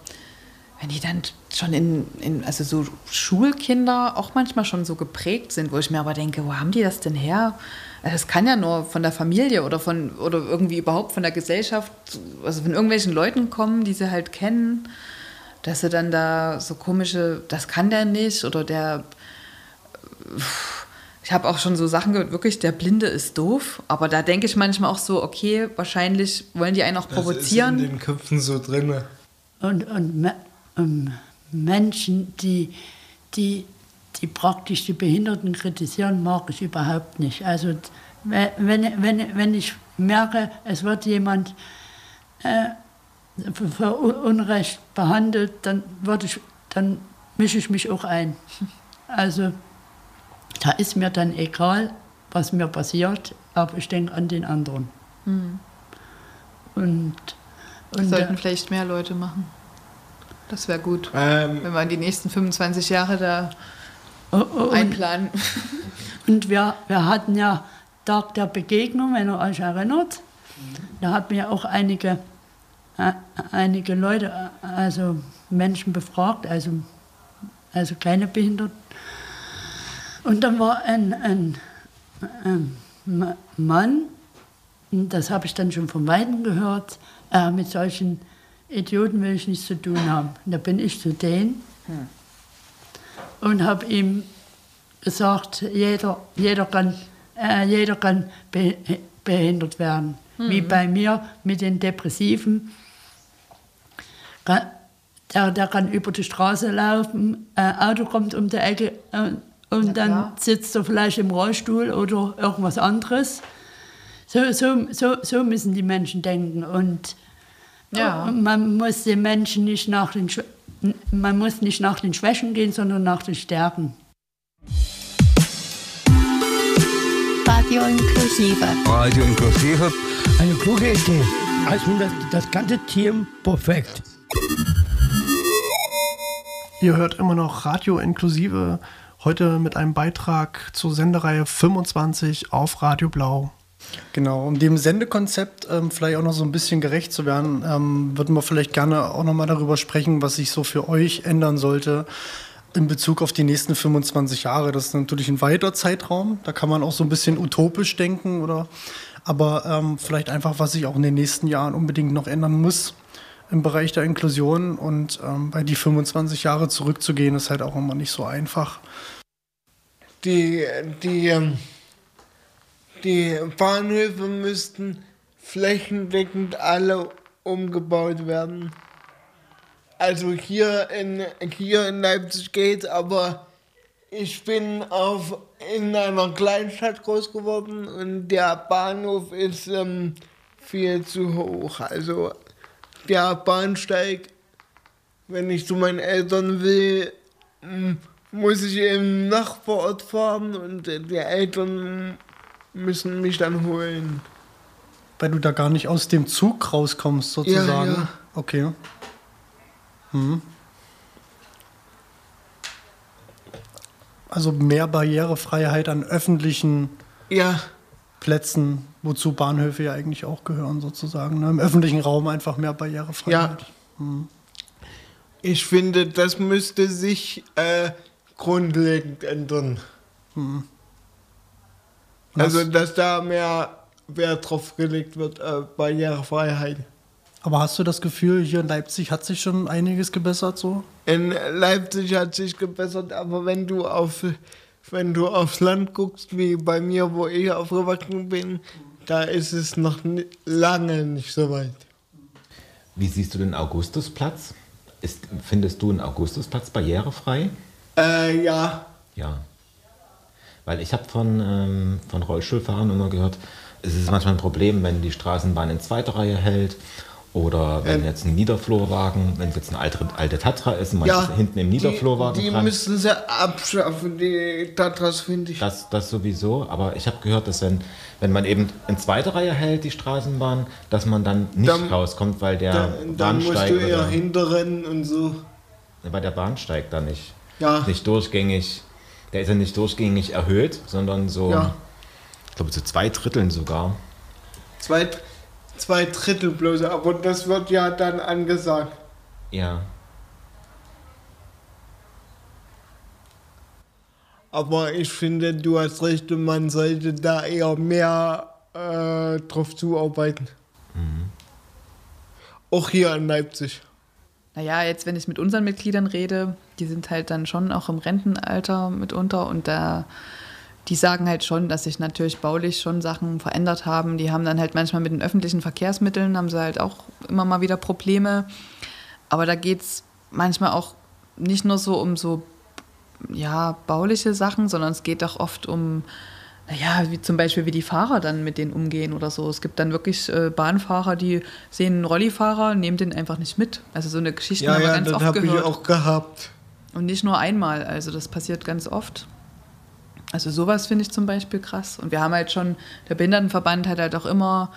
wenn die dann schon in, in, also so Schulkinder auch manchmal schon so geprägt sind, wo ich mir aber denke, wo haben die das denn her? Also das kann ja nur von der Familie oder von oder irgendwie überhaupt von der Gesellschaft, also von irgendwelchen Leuten kommen, die sie halt kennen, dass sie dann da so komische, das kann der nicht oder der ich habe auch schon so Sachen gehört, wirklich, der Blinde ist doof. Aber da denke ich manchmal auch so, okay, wahrscheinlich wollen die einen auch provozieren. Das ist in den Köpfen so drin. Und, und um, Menschen, die, die, die praktisch die Behinderten kritisieren, mag ich überhaupt nicht. Also wenn, wenn, wenn ich merke, es wird jemand äh, für Unrecht behandelt, dann, ich, dann mische ich mich auch ein. Also da ist mir dann egal, was mir passiert, aber ich denke an den anderen. Mhm. Und, und sollten vielleicht mehr Leute machen. Das wäre gut, ähm, wenn wir die nächsten 25 Jahre da oh, oh, einplanen. Und wir, wir hatten ja Tag der Begegnung, wenn ihr euch erinnert. Da hatten wir auch einige, äh, einige Leute, also Menschen befragt, also, also kleine Behinderte und dann war ein, ein, ein Mann, das habe ich dann schon von Weitem gehört, äh, mit solchen Idioten will ich nichts zu tun haben. Und da bin ich zu denen hm. und habe ihm gesagt, jeder, jeder kann, äh, jeder kann be behindert werden. Mhm. Wie bei mir mit den Depressiven. Der, der kann über die Straße laufen, äh, Auto kommt um die Ecke, äh, und ja, dann sitzt er vielleicht im Rollstuhl oder irgendwas anderes. So, so, so, so müssen die Menschen denken. Und ja. man muss den Menschen nicht nach den, man muss nicht nach den Schwächen gehen, sondern nach den Stärken. Radio inklusive. Radio inklusive. Eine kluge Idee. Also das, das ganze Team perfekt. Ihr hört immer noch Radio inklusive Heute mit einem Beitrag zur Sendereihe 25 auf Radio Blau. Genau, um dem Sendekonzept ähm, vielleicht auch noch so ein bisschen gerecht zu werden, ähm, würden wir vielleicht gerne auch noch mal darüber sprechen, was sich so für euch ändern sollte in Bezug auf die nächsten 25 Jahre. Das ist natürlich ein weiter Zeitraum, da kann man auch so ein bisschen utopisch denken oder aber ähm, vielleicht einfach, was sich auch in den nächsten Jahren unbedingt noch ändern muss im Bereich der Inklusion und ähm, bei die 25 Jahre zurückzugehen, ist halt auch immer nicht so einfach. Die, die, ähm, die Bahnhöfe müssten flächendeckend alle umgebaut werden. Also hier in, hier in Leipzig geht aber ich bin auf, in einer Kleinstadt groß geworden und der Bahnhof ist ähm, viel zu hoch. Also der Bahnsteig, wenn ich zu meinen Eltern will, muss ich im Nachbarort fahren und die Eltern müssen mich dann holen. Weil du da gar nicht aus dem Zug rauskommst, sozusagen. Ja, ja. Okay. Hm. Also mehr Barrierefreiheit an öffentlichen ja. Plätzen, wozu Bahnhöfe ja eigentlich auch gehören, sozusagen. Ne? Im öffentlichen Raum einfach mehr Barrierefreiheit. Ja. Hm. Ich finde, das müsste sich äh, grundlegend ändern. Hm. Also, dass da mehr Wert drauf gelegt wird, äh, Barrierefreiheit. Aber hast du das Gefühl, hier in Leipzig hat sich schon einiges gebessert so? In Leipzig hat sich gebessert, aber wenn du auf wenn du aufs Land guckst, wie bei mir, wo ich aufgewachsen bin, da ist es noch lange nicht so weit. Wie siehst du den Augustusplatz? Ist, findest du einen Augustusplatz barrierefrei? Äh, ja. Ja. Weil ich habe von, ähm, von Rollstuhlfahrern immer gehört, es ist manchmal ein Problem, wenn die Straßenbahn in zweiter Reihe hält Oder wenn Ähm, jetzt ein Niederflurwagen, wenn es jetzt eine alte, alte Tatra ist und man Ja, ist hinten im Niederflurwagen Die, die dran. müssen sie abschaffen, die Tatras, finde ich. Das, das sowieso, aber ich habe gehört, dass wenn, wenn man eben in zweiter Reihe hält, die Straßenbahn, dass man dann nicht Dann- rauskommt, weil der Dann, dann musst Bahnsteig du eher hinterrennen und so. weil der Bahnsteig da nicht, Ja. nicht durchgängig, der ist ja nicht durchgängig erhöht, sondern so, Ja. ich glaube zu zwei Dritteln sogar. Zwei, zwei Drittel bloß, aber das wird ja dann angesagt. Ja. Aber ich finde, du hast recht, und man sollte da eher mehr äh, drauf zuarbeiten. Auch hier in Leipzig. Naja, jetzt, wenn ich mit unseren Mitgliedern rede, die sind halt dann schon auch im Rentenalter mitunter und da, die sagen halt schon, dass sich natürlich baulich schon Sachen verändert haben. Die haben dann halt manchmal mit den öffentlichen Verkehrsmitteln, haben sie halt auch immer mal wieder Probleme. Aber da geht es manchmal auch nicht nur so um so, ja, bauliche Sachen, sondern es geht auch oft um, naja, wie zum Beispiel, wie die Fahrer dann mit denen umgehen oder so. Es gibt dann wirklich äh, Bahnfahrer, die sehen einen Rollifahrer, nehmen den einfach nicht mit. Also so eine Geschichte Ja, haben wir ja, ganz oft habe ich gehört. auch gehabt. Und nicht nur einmal, also das passiert ganz oft. Also sowas finde ich zum Beispiel krass. Und wir haben halt schon, der Behindertenverband hat halt auch immer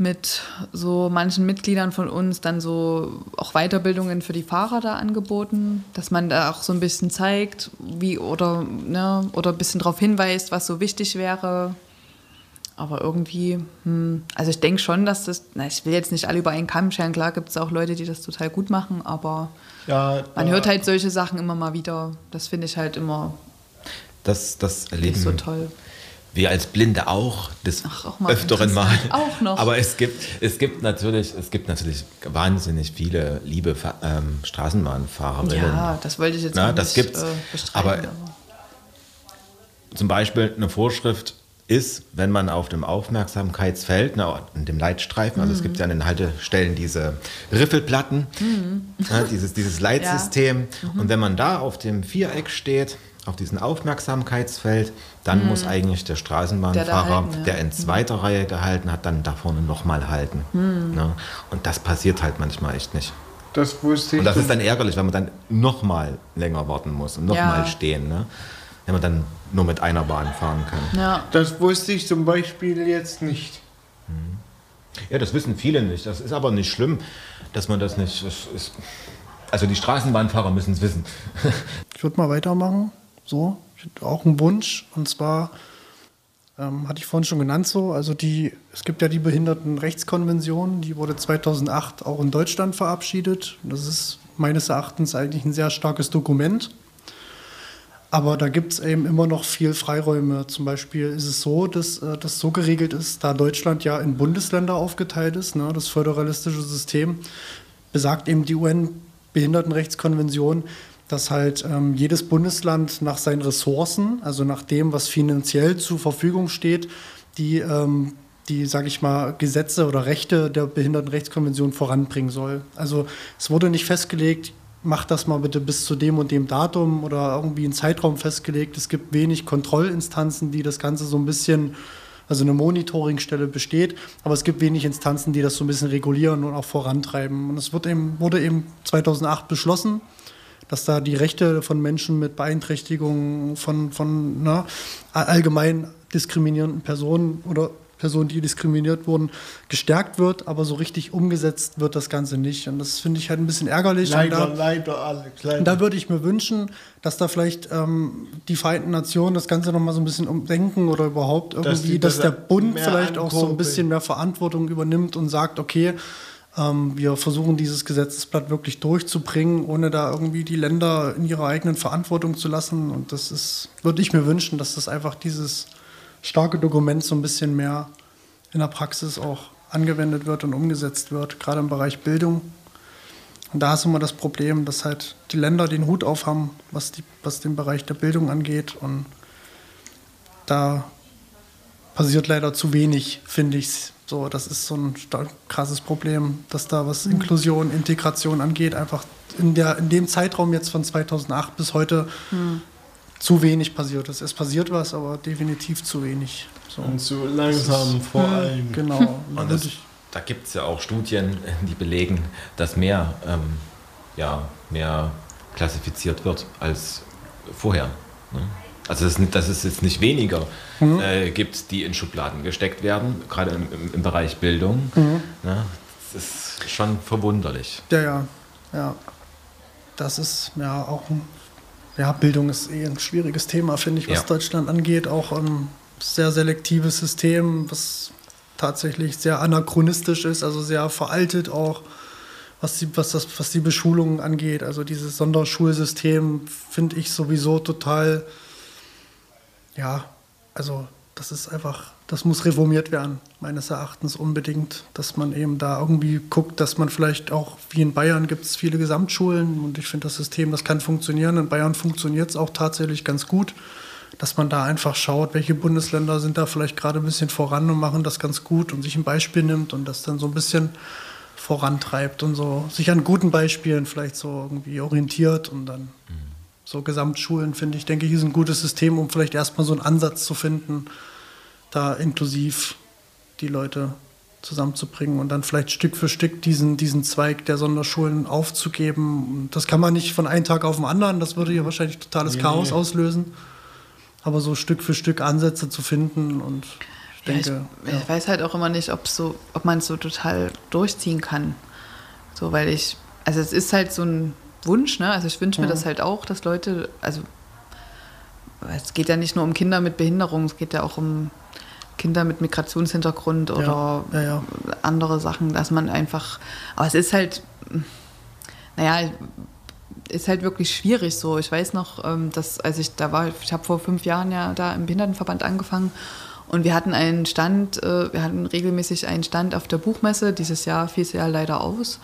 mit so manchen Mitgliedern von uns dann so auch Weiterbildungen für die Fahrer da angeboten, dass man da auch so ein bisschen zeigt, wie oder, ne, oder ein bisschen darauf hinweist, was so wichtig wäre. Aber irgendwie, hm, also ich denke schon, dass das, na, ich will jetzt nicht alle über einen Kamm scheren, klar gibt es auch Leute, die das total gut machen, aber Ja, man hört halt solche Sachen immer mal wieder. Das finde ich halt immer Das, das erleben nicht so toll. wir als Blinde auch des auch mal öfteren Mal. Auch noch. Aber es gibt, es gibt natürlich, es gibt natürlich wahnsinnig viele liebe ähm, Straßenbahnfahrerinnen. Ja, das wollte ich jetzt Na, das nicht gibt's. äh, bestreiten. aber zum Beispiel eine Vorschrift ist, wenn man auf dem Aufmerksamkeitsfeld, na, in dem Leitstreifen, also es Mhm. gibt ja an den Haltestellen diese Riffelplatten, Mhm. ja, dieses, dieses Leitsystem. Und wenn man da auf dem Viereck steht, auf diesem Aufmerksamkeitsfeld, dann Mhm. muss eigentlich der Straßenbahnfahrer, Der halten, ja. der in zweiter Reihe gehalten hat, dann da vorne nochmal halten. Mhm. Ne? Und das passiert halt manchmal echt nicht. Das wusste ich. Und das ist dann ärgerlich, weil man dann nochmal länger warten muss und nochmal Ja. stehen. Ne? Wenn man dann nur mit einer Bahn fahren kann. Ja. Das wusste ich zum Beispiel jetzt nicht. Ja, das wissen viele nicht. Das ist aber nicht schlimm, dass man das nicht. Das ist, also die Straßenbahnfahrer müssen es wissen. Ich würde mal weitermachen. So, auch einen Wunsch. Und zwar ähm, hatte ich vorhin schon genannt so. Also die, es gibt ja die Behindertenrechtskonvention, die wurde 2008 auch in Deutschland verabschiedet. Das ist meines Erachtens eigentlich ein sehr starkes Dokument. Aber da gibt es eben immer noch viel Freiräume. Zum Beispiel ist es so, dass äh, das so geregelt ist, da Deutschland ja in Bundesländer aufgeteilt ist, ne, das föderalistische System, besagt eben die UN-Behindertenrechtskonvention, dass halt ähm, jedes Bundesland nach seinen Ressourcen, also nach dem, was finanziell zur Verfügung steht, die, ähm, die sage ich mal, Gesetze oder Rechte der Behindertenrechtskonvention voranbringen soll. Also es wurde nicht festgelegt, macht das mal bitte bis zu dem und dem Datum oder irgendwie einen Zeitraum festgelegt. Es gibt wenig Kontrollinstanzen, die das Ganze so ein bisschen, also eine Monitoringstelle besteht, aber es gibt wenig Instanzen, die das so ein bisschen regulieren und auch vorantreiben. Und es wird eben, wurde eben 2008 beschlossen, dass da die Rechte von Menschen mit Beeinträchtigungen von, von na, allgemein diskriminierenden Personen oder Personen, die diskriminiert wurden, gestärkt wird, aber so richtig umgesetzt wird das Ganze nicht. Und das finde ich halt ein bisschen ärgerlich. Leider, Und da, leider, Alex, leider. da würde ich mir wünschen, dass da vielleicht ähm, die Vereinten Nationen das Ganze nochmal so ein bisschen umdenken oder überhaupt Dass irgendwie, die dass, das der Bund vielleicht auch so ein bisschen mehr Verantwortung übernimmt und sagt, okay, wir versuchen dieses Gesetzesblatt wirklich durchzubringen, ohne da irgendwie die Länder in ihrer eigenen Verantwortung zu lassen. Und das ist, würde ich mir wünschen, dass das einfach dieses starke Dokument so ein bisschen mehr in der Praxis auch angewendet wird und umgesetzt wird, gerade im Bereich Bildung. Und da ist immer das Problem, dass halt die Länder den Hut auf haben, was, die, was den Bereich der Bildung angeht. Und da passiert leider zu wenig, finde ich. So, das ist so ein stark, krasses Problem, dass da was Mhm. Inklusion, Integration angeht, einfach in, der, in dem Zeitraum jetzt von 2008 bis heute Mhm. zu wenig passiert ist. Es passiert was, aber definitiv zu wenig. So. Und zu langsam ist- vor allem. Genau. Und das, da gibt es ja auch Studien, die belegen, dass mehr, ähm, ja, mehr klassifiziert wird als vorher. Ne? Also dass, dass es jetzt nicht weniger mhm. äh, gibt, die in Schubladen gesteckt werden, gerade im, im, Bereich Bildung. Mhm. Ne? Das ist schon verwunderlich. Ja, ja, ja. Das ist ja auch ein, ja, Bildung ist eh ein schwieriges Thema, finde ich, was ja. Deutschland angeht. Auch ein sehr selektives System, was tatsächlich sehr anachronistisch ist, also sehr veraltet auch, was die, was das, was die Beschulung angeht. Also dieses Sonderschulsystem finde ich sowieso total ja, also das ist einfach, das muss reformiert werden, meines Erachtens unbedingt, dass man eben da irgendwie guckt, dass man vielleicht auch, wie in Bayern gibt es viele Gesamtschulen und ich finde das System, das kann funktionieren. In Bayern funktioniert es auch tatsächlich ganz gut, dass man da einfach schaut, welche Bundesländer sind da vielleicht gerade ein bisschen voran und machen das ganz gut und sich ein Beispiel nimmt und das dann so ein bisschen vorantreibt und so sich an guten Beispielen vielleicht so irgendwie orientiert und dann. Mhm so Gesamtschulen, finde ich, denke ich, ist ein gutes System, um vielleicht erstmal so einen Ansatz zu finden, da inklusiv die Leute zusammenzubringen und dann vielleicht Stück für Stück diesen, diesen Zweig der Sonderschulen aufzugeben. Das kann man nicht von einem Tag auf den anderen, das würde ja wahrscheinlich totales nee, Chaos nee. auslösen. Aber so Stück für Stück Ansätze zu finden und ich denke. Ja, ich, ja. ich, weiß halt auch immer nicht, so, ob man es so total durchziehen kann. So, weil ich, also es ist halt so ein Wunsch. Ne? Also ich wünsche mir das halt auch, dass Leute, also es geht ja nicht nur um Kinder mit Behinderung, es geht ja auch um Kinder mit Migrationshintergrund oder ja, ja, ja. andere Sachen, dass man einfach, aber es ist halt, naja, ist halt wirklich schwierig so. Ich weiß noch, ähm, dass als ich da war, ich habe vor fünf Jahren ja da im Behindertenverband angefangen und wir hatten einen Stand, äh, wir hatten regelmäßig einen Stand auf der Buchmesse. Dieses Jahr fiel es ja leider aus.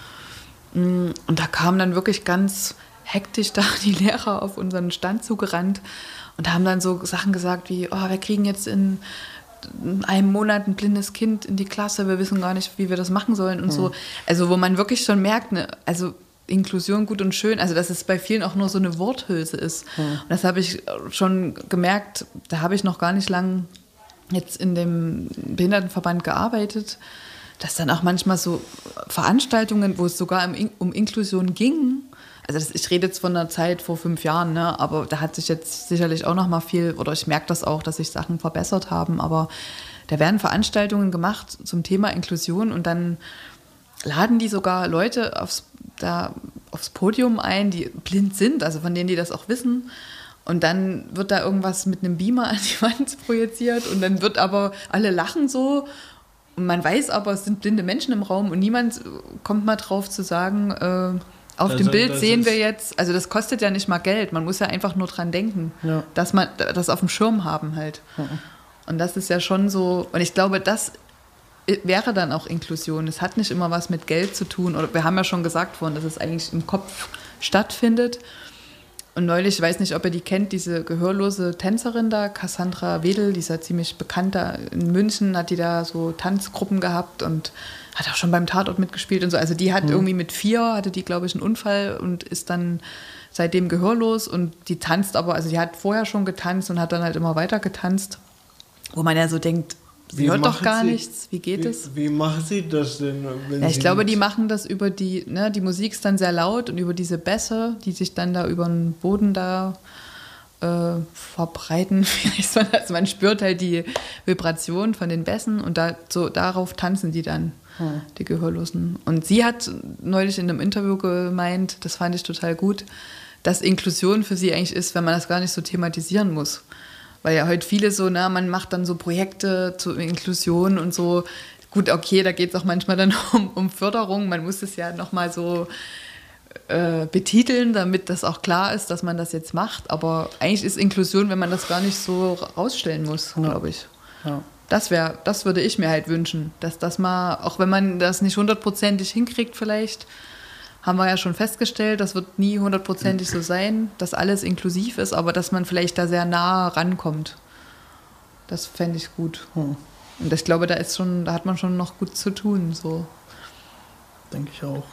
Mm, und da kamen dann wirklich ganz hektisch da die Lehrer auf unseren Stand zugerannt und haben dann so Sachen gesagt wie, oh, wir kriegen jetzt in einem Monat ein blindes Kind in die Klasse, wir wissen gar nicht, wie wir das machen sollen und mhm. so. Also wo man wirklich schon merkt, ne, also Inklusion gut und schön, also dass es bei vielen auch nur so eine Worthülse ist. Mhm. Und das habe ich schon gemerkt, da habe ich noch gar nicht lang jetzt in dem Behindertenverband gearbeitet dass dann auch manchmal so Veranstaltungen, wo es sogar um Inklusion ging, also das, ich rede jetzt von einer Zeit vor fünf Jahren, ne, aber da hat sich jetzt sicherlich auch noch mal viel, oder ich merke das auch, dass sich Sachen verbessert haben, aber da werden Veranstaltungen gemacht zum Thema Inklusion und dann laden die sogar Leute aufs, da, aufs Podium ein, die blind sind, also von denen die das auch wissen. Und dann wird da irgendwas mit einem Beamer an die Wand projiziert und dann wird aber alle lachen so und man weiß aber, es sind blinde Menschen im Raum und niemand kommt mal drauf zu sagen, äh, auf also, dem Bild sehen wir jetzt, also das kostet ja nicht mal Geld, man muss ja einfach nur dran denken, ja. dass man das auf dem Schirm haben halt. Ja. Und das ist ja schon so, und ich glaube, das wäre dann auch Inklusion. Es hat nicht immer was mit Geld zu tun, oder wir haben ja schon gesagt vorhin, dass es eigentlich im Kopf stattfindet. Und neulich, ich weiß nicht, ob ihr die kennt, diese gehörlose Tänzerin da, Cassandra Wedel, die ist ja ziemlich bekannt da in München, hat die da so Tanzgruppen gehabt und hat auch schon beim Tatort mitgespielt und so. Also die hat mhm. irgendwie mit vier, hatte die, glaube ich, einen Unfall und ist dann seitdem gehörlos und die tanzt aber, also die hat vorher schon getanzt und hat dann halt immer weiter getanzt, wo man ja so denkt, Sie hört doch gar sie, nichts. Wie geht wie, es? Wie machen Sie das denn? ja, ich glaube, die machen das über die, ne, die Musik ist dann sehr laut und über diese Bässe, die sich dann da über den Boden da äh, verbreiten. also man spürt halt die Vibration von den Bässen und da, so, darauf tanzen die dann, hm. die Gehörlosen. Und sie hat neulich in einem Interview gemeint, das fand ich total gut, dass Inklusion für sie eigentlich ist, wenn man das gar nicht so thematisieren muss. Weil ja heute viele so, na, man macht dann so Projekte zur Inklusion und so. Gut, okay, da geht es auch manchmal dann um, um Förderung. Man muss es ja nochmal so äh, betiteln, damit das auch klar ist, dass man das jetzt macht. Aber eigentlich ist Inklusion, wenn man das gar nicht so rausstellen muss, glaube ich. Ja. Das wäre, das würde ich mir halt wünschen, dass das mal, auch wenn man das nicht hundertprozentig hinkriegt, vielleicht, haben wir ja schon festgestellt, das wird nie hundertprozentig so sein, dass alles inklusiv ist, aber dass man vielleicht da sehr nah rankommt. Das fände ich gut. Hm. Und ich glaube, da ist schon, da hat man schon noch gut zu tun. So. Denke ich auch.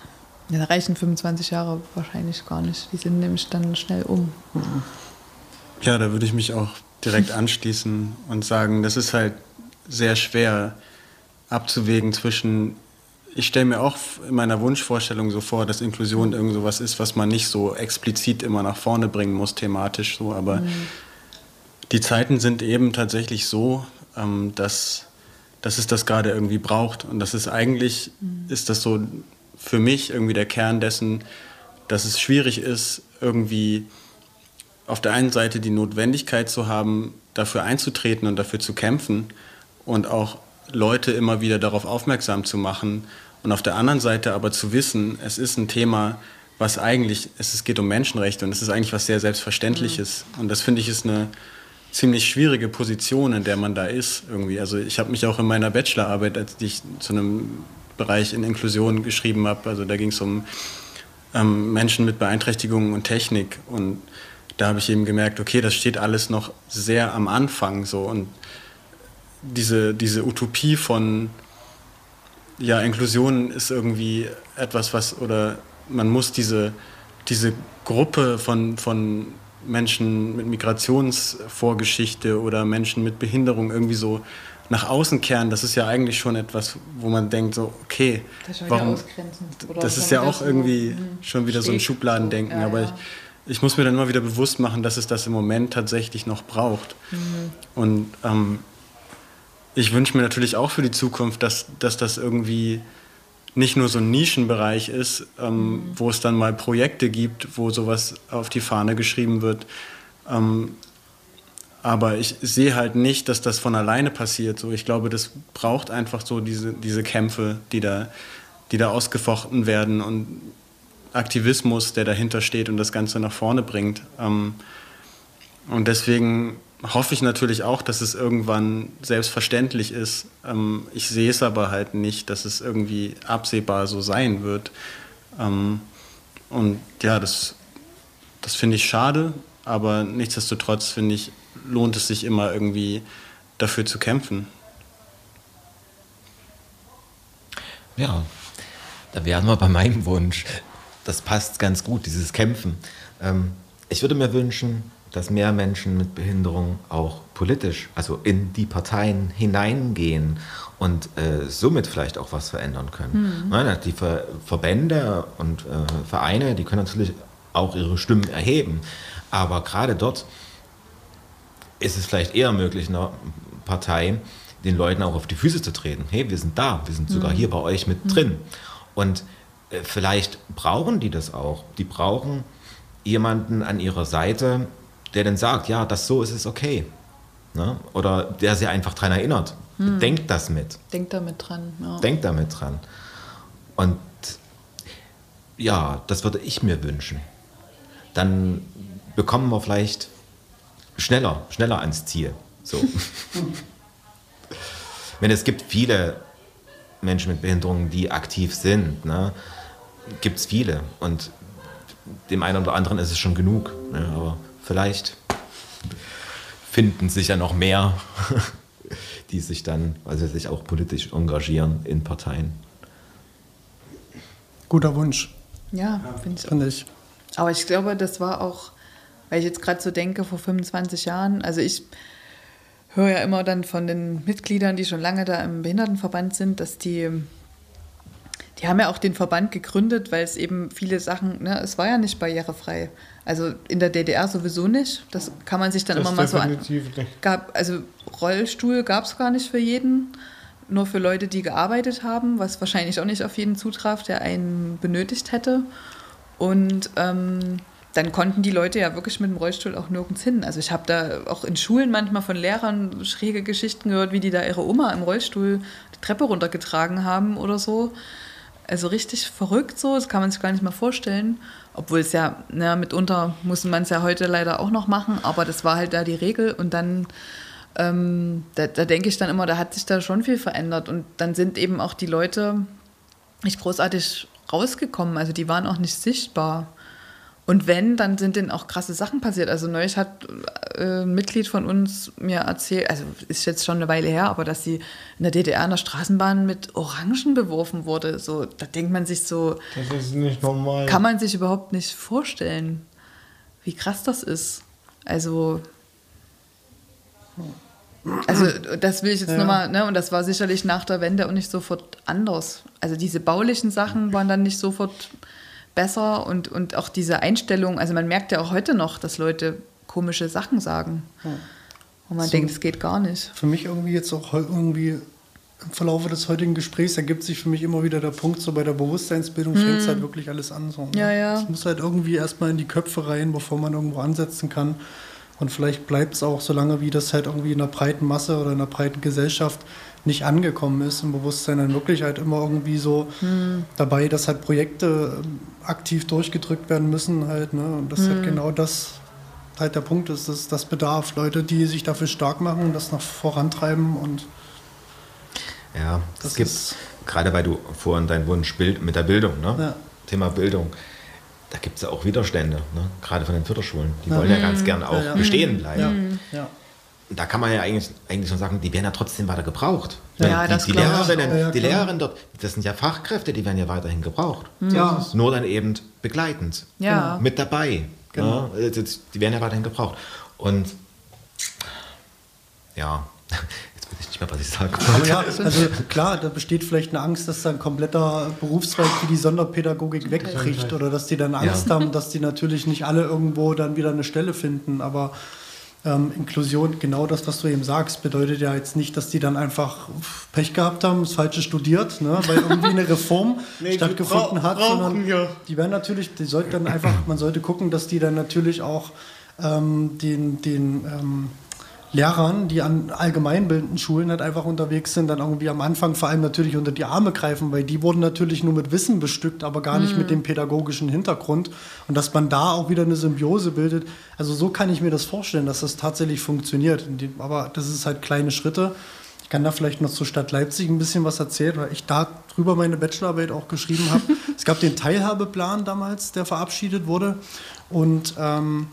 Ja, da reichen 25 Jahre wahrscheinlich gar nicht. Die sind nämlich dann schnell um. Hm. Ja, da würde ich mich auch direkt anschließen und sagen, das ist halt sehr schwer abzuwägen zwischen ich stelle mir auch in meiner Wunschvorstellung so vor, dass Inklusion irgend sowas ist, was man nicht so explizit immer nach vorne bringen muss, thematisch so, aber mhm. die Zeiten sind eben tatsächlich so, ähm, dass, dass es das gerade irgendwie braucht. Und das ist eigentlich, mhm. ist das so für mich irgendwie der Kern dessen, dass es schwierig ist, irgendwie auf der einen Seite die Notwendigkeit zu haben, dafür einzutreten und dafür zu kämpfen und auch Leute immer wieder darauf aufmerksam zu machen und auf der anderen Seite aber zu wissen, es ist ein Thema, was eigentlich, es geht um Menschenrechte und es ist eigentlich was sehr Selbstverständliches. Mhm. Und das finde ich ist eine ziemlich schwierige Position, in der man da ist irgendwie. Also ich habe mich auch in meiner Bachelorarbeit, als ich zu einem Bereich in Inklusion geschrieben habe, also da ging es um ähm, Menschen mit Beeinträchtigungen und Technik und da habe ich eben gemerkt, okay, das steht alles noch sehr am Anfang so und diese, diese Utopie von ja, Inklusion ist irgendwie etwas, was oder man muss diese, diese Gruppe von, von Menschen mit Migrationsvorgeschichte oder Menschen mit Behinderung irgendwie so nach außen kehren, das ist ja eigentlich schon etwas, wo man denkt, so, okay, das, warum, das ist ja auch irgendwie so schon wieder so ein Schubladendenken, ja, aber ja. Ich, ich muss mir dann immer wieder bewusst machen, dass es das im Moment tatsächlich noch braucht. Mhm. Und ähm, ich wünsche mir natürlich auch für die Zukunft, dass, dass das irgendwie nicht nur so ein Nischenbereich ist, ähm, mhm. wo es dann mal Projekte gibt, wo sowas auf die Fahne geschrieben wird, ähm, aber ich sehe halt nicht, dass das von alleine passiert. So, ich glaube, das braucht einfach so diese, diese Kämpfe, die da, die da ausgefochten werden und Aktivismus, der dahinter steht und das Ganze nach vorne bringt. Ähm, und deswegen hoffe ich natürlich auch, dass es irgendwann selbstverständlich ist. Ähm, ich sehe es aber halt nicht, dass es irgendwie absehbar so sein wird. Ähm, und ja, das, das finde ich schade, aber nichtsdestotrotz finde ich, lohnt es sich immer irgendwie dafür zu kämpfen. Ja, da wären wir bei meinem Wunsch. Das passt ganz gut, dieses Kämpfen. Ähm, ich würde mir wünschen, dass mehr Menschen mit Behinderung auch politisch, also in die Parteien hineingehen und äh, somit vielleicht auch was verändern können. Mhm. die Ver Verbände und äh, Vereine, die können natürlich auch ihre Stimmen erheben, aber gerade dort ist es vielleicht eher möglich, einer Partei den Leuten auch auf die Füße zu treten. Hey, wir sind da, wir sind sogar mhm. hier bei euch mit mhm. drin. Und äh, vielleicht brauchen die das auch. Die brauchen jemanden an ihrer Seite, der dann sagt, ja, das so ist es okay. Ne? Oder der sie einfach daran erinnert. Mhm. Denkt das mit. Denkt damit dran. Ja. Denkt damit dran. Und ja, das würde ich mir wünschen. Dann bekommen wir vielleicht schneller, schneller ans Ziel. So. Wenn es gibt viele Menschen mit Behinderungen, die aktiv sind, ne, gibt es viele. Und dem einen oder anderen ist es schon genug. Ne, aber vielleicht finden sich ja noch mehr, die sich dann, also sich auch politisch engagieren in Parteien. Guter Wunsch. Ja, finde ich. Find ich. Aber ich glaube, das war auch weil ich jetzt gerade so denke, vor 25 Jahren, also ich höre ja immer dann von den Mitgliedern, die schon lange da im Behindertenverband sind, dass die, die haben ja auch den Verband gegründet, weil es eben viele Sachen, ne, es war ja nicht barrierefrei. Also in der DDR sowieso nicht. Das kann man sich dann das immer mal so an. Gab, also Rollstuhl gab es gar nicht für jeden, nur für Leute, die gearbeitet haben, was wahrscheinlich auch nicht auf jeden zutraf, der einen benötigt hätte. Und ähm, dann konnten die Leute ja wirklich mit dem Rollstuhl auch nirgends hin. Also ich habe da auch in Schulen manchmal von Lehrern schräge Geschichten gehört, wie die da ihre Oma im Rollstuhl die Treppe runtergetragen haben oder so. Also richtig verrückt so, das kann man sich gar nicht mehr vorstellen. Obwohl es ja, na, mitunter muss man es ja heute leider auch noch machen, aber das war halt da die Regel und dann, ähm, da, da denke ich dann immer, da hat sich da schon viel verändert und dann sind eben auch die Leute nicht großartig rausgekommen, also die waren auch nicht sichtbar. Und wenn, dann sind denen auch krasse Sachen passiert. Also neulich hat äh, ein Mitglied von uns mir erzählt, also ist jetzt schon eine Weile her, aber dass sie in der DDR in der Straßenbahn mit Orangen beworfen wurde. So, da denkt man sich so. Das ist nicht normal. Kann man sich überhaupt nicht vorstellen, wie krass das ist. Also. Also das will ich jetzt Ja. nochmal, ne, und das war sicherlich nach der Wende auch nicht sofort anders. Also diese baulichen Sachen waren dann nicht sofort besser und, und auch diese Einstellung, also man merkt ja auch heute noch, dass Leute komische Sachen sagen. Und man So. denkt, es geht gar nicht. Für mich irgendwie jetzt auch irgendwie im Verlauf des heutigen Gesprächs ergibt sich für mich immer wieder der Punkt, so bei der Bewusstseinsbildung Mhm. fängt es halt wirklich alles an. So, ne? Ja, ja. Es muss halt irgendwie erstmal in die Köpfe rein, bevor man irgendwo ansetzen kann. Und vielleicht bleibt es auch so lange, wie das halt irgendwie in der breiten Masse oder in der breiten Gesellschaft nicht angekommen ist, im Bewusstsein dann wirklich halt immer irgendwie so Hm. dabei, dass halt Projekte ähm, aktiv durchgedrückt werden müssen halt, ne? Und das halt Hm. genau das halt der Punkt ist, dass das bedarf. Leute, die sich dafür stark machen und das noch vorantreiben und Ja, Das es gibt, gerade weil du vorhin dein Wunsch Bild, mit der Bildung, ne? Ja. Thema Bildung, da gibt es ja auch Widerstände, ne? gerade von den Förderschulen. Die Ja. wollen ja Mhm. ganz gern auch Ja, ja. bestehen Mhm. bleiben. Da kann man ja eigentlich, eigentlich schon sagen, die werden ja trotzdem weiter gebraucht. Ja, die, das die auch. Ja, die klar. Lehrerinnen dort, das sind ja Fachkräfte, die werden ja weiterhin gebraucht. Mhm. Ja. Nur dann eben begleitend. Ja. Mit dabei. Genau. Ja, das- die werden ja weiterhin gebraucht. Und ja, jetzt weiß ich nicht mehr, was ich sagen Aber ja, wollte. also klar, da besteht vielleicht eine Angst, dass da ein kompletter Berufszweig wie die Sonderpädagogik wegbricht oder dass die dann Angst Ja. haben, dass die natürlich nicht alle irgendwo dann wieder eine Stelle finden. Aber ähm, Inklusion, genau das, was du eben sagst, bedeutet ja jetzt nicht, dass die dann einfach Pech gehabt haben, das Falsche studiert, ne, weil irgendwie eine Reform Nee, stattgefunden hat, sondern ja. die werden natürlich, die sollten dann einfach, man sollte gucken, dass die dann natürlich auch ähm, den, den ähm, Lehrern, die an allgemeinbildenden Schulen halt einfach unterwegs sind, dann irgendwie am Anfang vor allem natürlich unter die Arme greifen, weil die wurden natürlich nur mit Wissen bestückt, aber gar nicht Mhm. mit dem pädagogischen Hintergrund. Und dass man da auch wieder eine Symbiose bildet. Also so kann ich mir das vorstellen, dass das tatsächlich funktioniert. Aber das ist halt kleine Schritte. Ich kann da vielleicht noch zur Stadt Leipzig ein bisschen was erzählen, weil ich da drüber meine Bachelorarbeit auch geschrieben habe. es gab den Teilhabeplan damals, der verabschiedet wurde. Und ähm,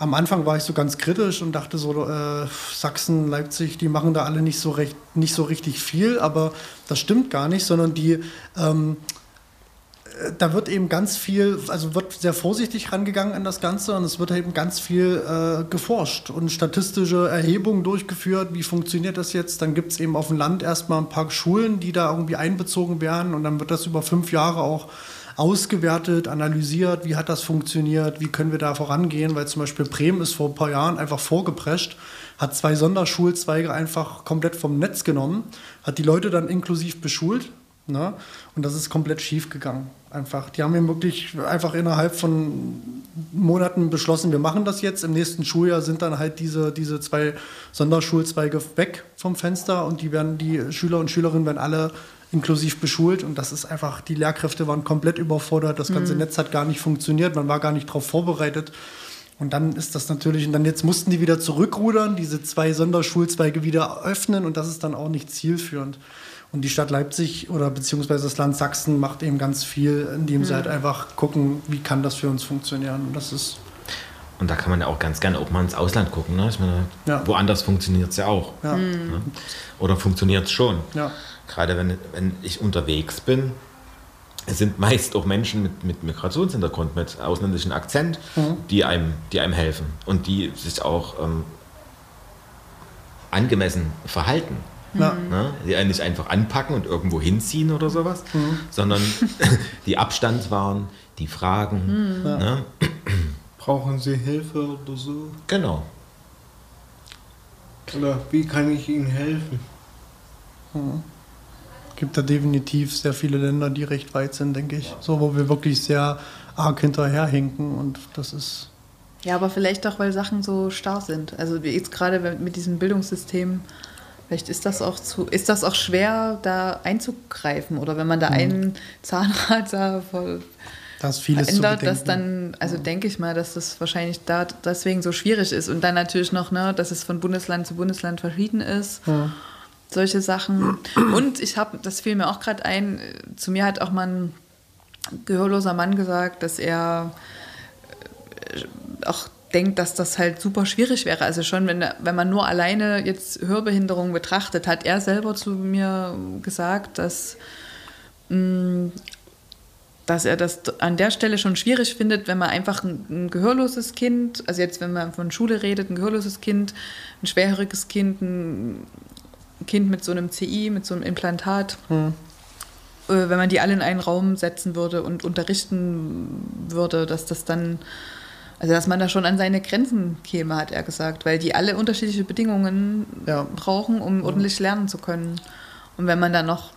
am Anfang war ich so ganz kritisch und dachte so, äh, Sachsen, Leipzig, die machen da alle nicht so, recht, nicht so richtig viel, aber das stimmt gar nicht, sondern die, ähm, äh, da wird eben ganz viel, also wird sehr vorsichtig rangegangen an das Ganze und es wird eben ganz viel äh, geforscht und statistische Erhebungen durchgeführt. Wie funktioniert das jetzt? Dann gibt es eben auf dem Land erstmal ein paar Schulen, die da irgendwie einbezogen werden und dann wird das über fünf Jahre auch ausgewertet, analysiert, wie hat das funktioniert, wie können wir da vorangehen, weil zum Beispiel Bremen ist vor ein paar Jahren einfach vorgeprescht, hat zwei Sonderschulzweige einfach komplett vom Netz genommen, hat die Leute dann inklusiv beschult ne? und das ist komplett schief gegangen. Einfach. Die haben eben wirklich einfach innerhalb von Monaten beschlossen, wir machen das jetzt. Im nächsten Schuljahr sind dann halt diese, diese zwei Sonderschulzweige weg vom Fenster und die werden, die Schüler und Schülerinnen werden alle inklusiv beschult und das ist einfach, die Lehrkräfte waren komplett überfordert, das ganze Mhm. Netz hat gar nicht funktioniert, man war gar nicht darauf vorbereitet. Und dann ist das natürlich, und dann jetzt mussten die wieder zurückrudern, diese zwei Sonderschulzweige wieder öffnen und das ist dann auch nicht zielführend. Und die Stadt Leipzig oder beziehungsweise das Land Sachsen macht eben ganz viel, indem sie Mhm. halt einfach gucken, wie kann das für uns funktionieren. Und das ist, Und da kann man ja auch ganz gerne auch mal ins Ausland gucken. Ne? Ich meine, Ja. woanders funktioniert es ja auch. Ja. Mhm. Ne? Oder funktioniert es schon. Ja. Gerade wenn, wenn ich unterwegs bin, es sind meist auch Menschen mit, mit Migrationshintergrund, mit ausländischem Akzent, Mhm. die, einem, die einem helfen und die sich auch ähm, angemessen verhalten. Ja. Ne? Die einen nicht einfach anpacken und irgendwo hinziehen oder sowas, Mhm. sondern die Abstand wahren, die fragen. Mhm. Ne? Brauchen Sie Hilfe oder so? Genau. Oder wie kann ich Ihnen helfen? Mhm. Gibt da definitiv sehr viele Länder, die recht weit sind, denke ich. So, wo wir wirklich sehr arg hinterherhinken und das ist. Ja, aber vielleicht auch, weil Sachen so starr sind. Also wie jetzt gerade mit diesem Bildungssystem, vielleicht ist das auch zu, ist das auch schwer, da einzugreifen. Oder wenn man da Mhm. einen Zahnrad da voll Da ist vieles verändert, dass dann, also denke ich mal, dass das wahrscheinlich da deswegen so schwierig ist. Und dann natürlich noch, ne, dass es von Bundesland zu Bundesland verschieden ist. Ja. Solche Sachen. Und ich habe, das fiel mir auch gerade ein, zu mir hat auch mal ein gehörloser Mann gesagt, dass er äh, auch denkt, dass das halt super schwierig wäre. Also schon, wenn, wenn man nur alleine jetzt Hörbehinderung betrachtet, hat er selber zu mir gesagt, dass, mh, dass er das an der Stelle schon schwierig findet, wenn man einfach ein, ein, gehörloses Kind, also jetzt wenn man von Schule redet, ein gehörloses Kind, ein schwerhöriges Kind, ein Kind mit so einem CI, mit so einem Implantat, hm. äh, wenn man die alle in einen Raum setzen würde und unterrichten würde, dass das dann, also dass man da schon an seine Grenzen käme, hat er gesagt, weil die alle unterschiedliche Bedingungen ja. brauchen, um ordentlich lernen zu können. Und wenn man dann noch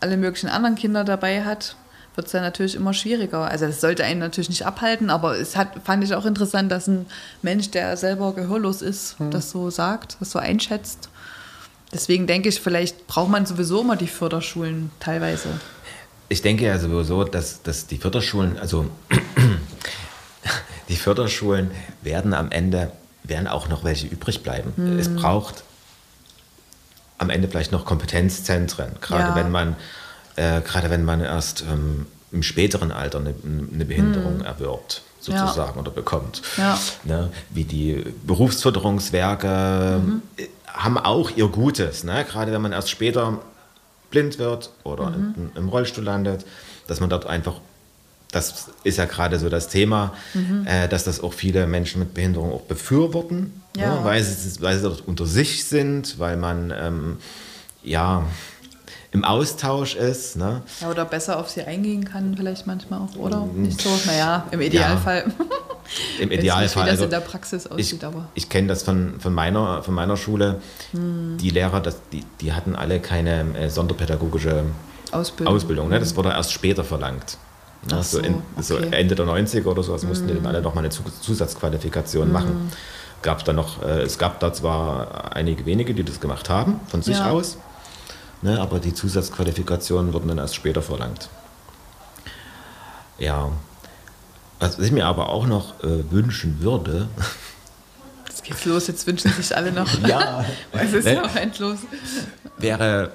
alle möglichen anderen Kinder dabei hat, wird es dann natürlich immer schwieriger. Also das sollte einen natürlich nicht abhalten, aber es hat, fand ich auch interessant, dass ein Mensch, der selber gehörlos ist, hm. das so sagt, das so einschätzt. Deswegen denke ich, vielleicht braucht man sowieso immer die Förderschulen teilweise. Ich denke ja sowieso, dass, dass die Förderschulen, also die Förderschulen werden am Ende, werden auch noch welche übrig bleiben. Hm. Es braucht am Ende vielleicht noch Kompetenzzentren, gerade ja. wenn man äh, gerade wenn man erst ähm, im späteren Alter eine, eine Behinderung mhm. erwirbt sozusagen ja. oder bekommt. Ja. Ne? Wie die Berufsförderungswerke mhm. Haben auch ihr Gutes, ne? gerade wenn man erst später blind wird oder mhm. im, im Rollstuhl landet, dass man dort einfach das ist ja gerade so das Thema, mhm. äh, dass das auch viele Menschen mit Behinderung auch befürworten, ja. ne, weil, sie, weil sie dort unter sich sind, weil man ähm, ja im Austausch ist. Ne? Ja, oder besser auf sie eingehen kann, vielleicht manchmal auch, oder? Nicht so, naja, im Idealfall. Ja. Im Idealfall. Wie das also, in der Praxis aussieht, ich, aber. Ich kenne das von, von, meiner, von meiner Schule. Hm. Die Lehrer, das, die, die hatten alle keine äh, sonderpädagogische Ausbildung. Ausbildung ne? Das wurde erst später verlangt. Ne? So, so, in, okay. so, Ende der 90er oder so, das mussten die dann hm. alle nochmal eine Zusatzqualifikation hm. machen. Gab dann noch, äh, es gab da zwar einige wenige, die das gemacht haben, von sich ja. aus. Ne, aber die Zusatzqualifikationen wurden dann erst später verlangt. Ja, was ich mir aber auch noch äh, wünschen würde. Jetzt geht's los, jetzt wünschen sich alle noch. ja. es ist ne, ja auch endlos. Wäre,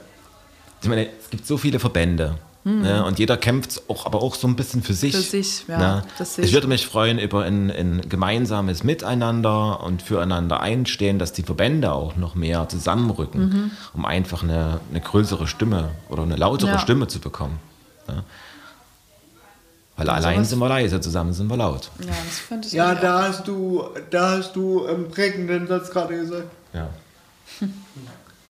ich meine, es gibt so viele Verbände. Mhm. Ne, und jeder kämpft auch, aber auch so ein bisschen für sich. Für sich, ja. Ne? ich würde mich freuen über ein, ein, gemeinsames Miteinander und füreinander einstehen, dass die Verbände auch noch mehr zusammenrücken, mhm. um einfach eine, eine größere Stimme oder eine lautere ja. Stimme zu bekommen. Ne? Weil also allein sind wir leise, zusammen sind wir laut. Ja, das ich ja da, hast du, da hast du einen prägenden Satz gerade gesagt. Ja.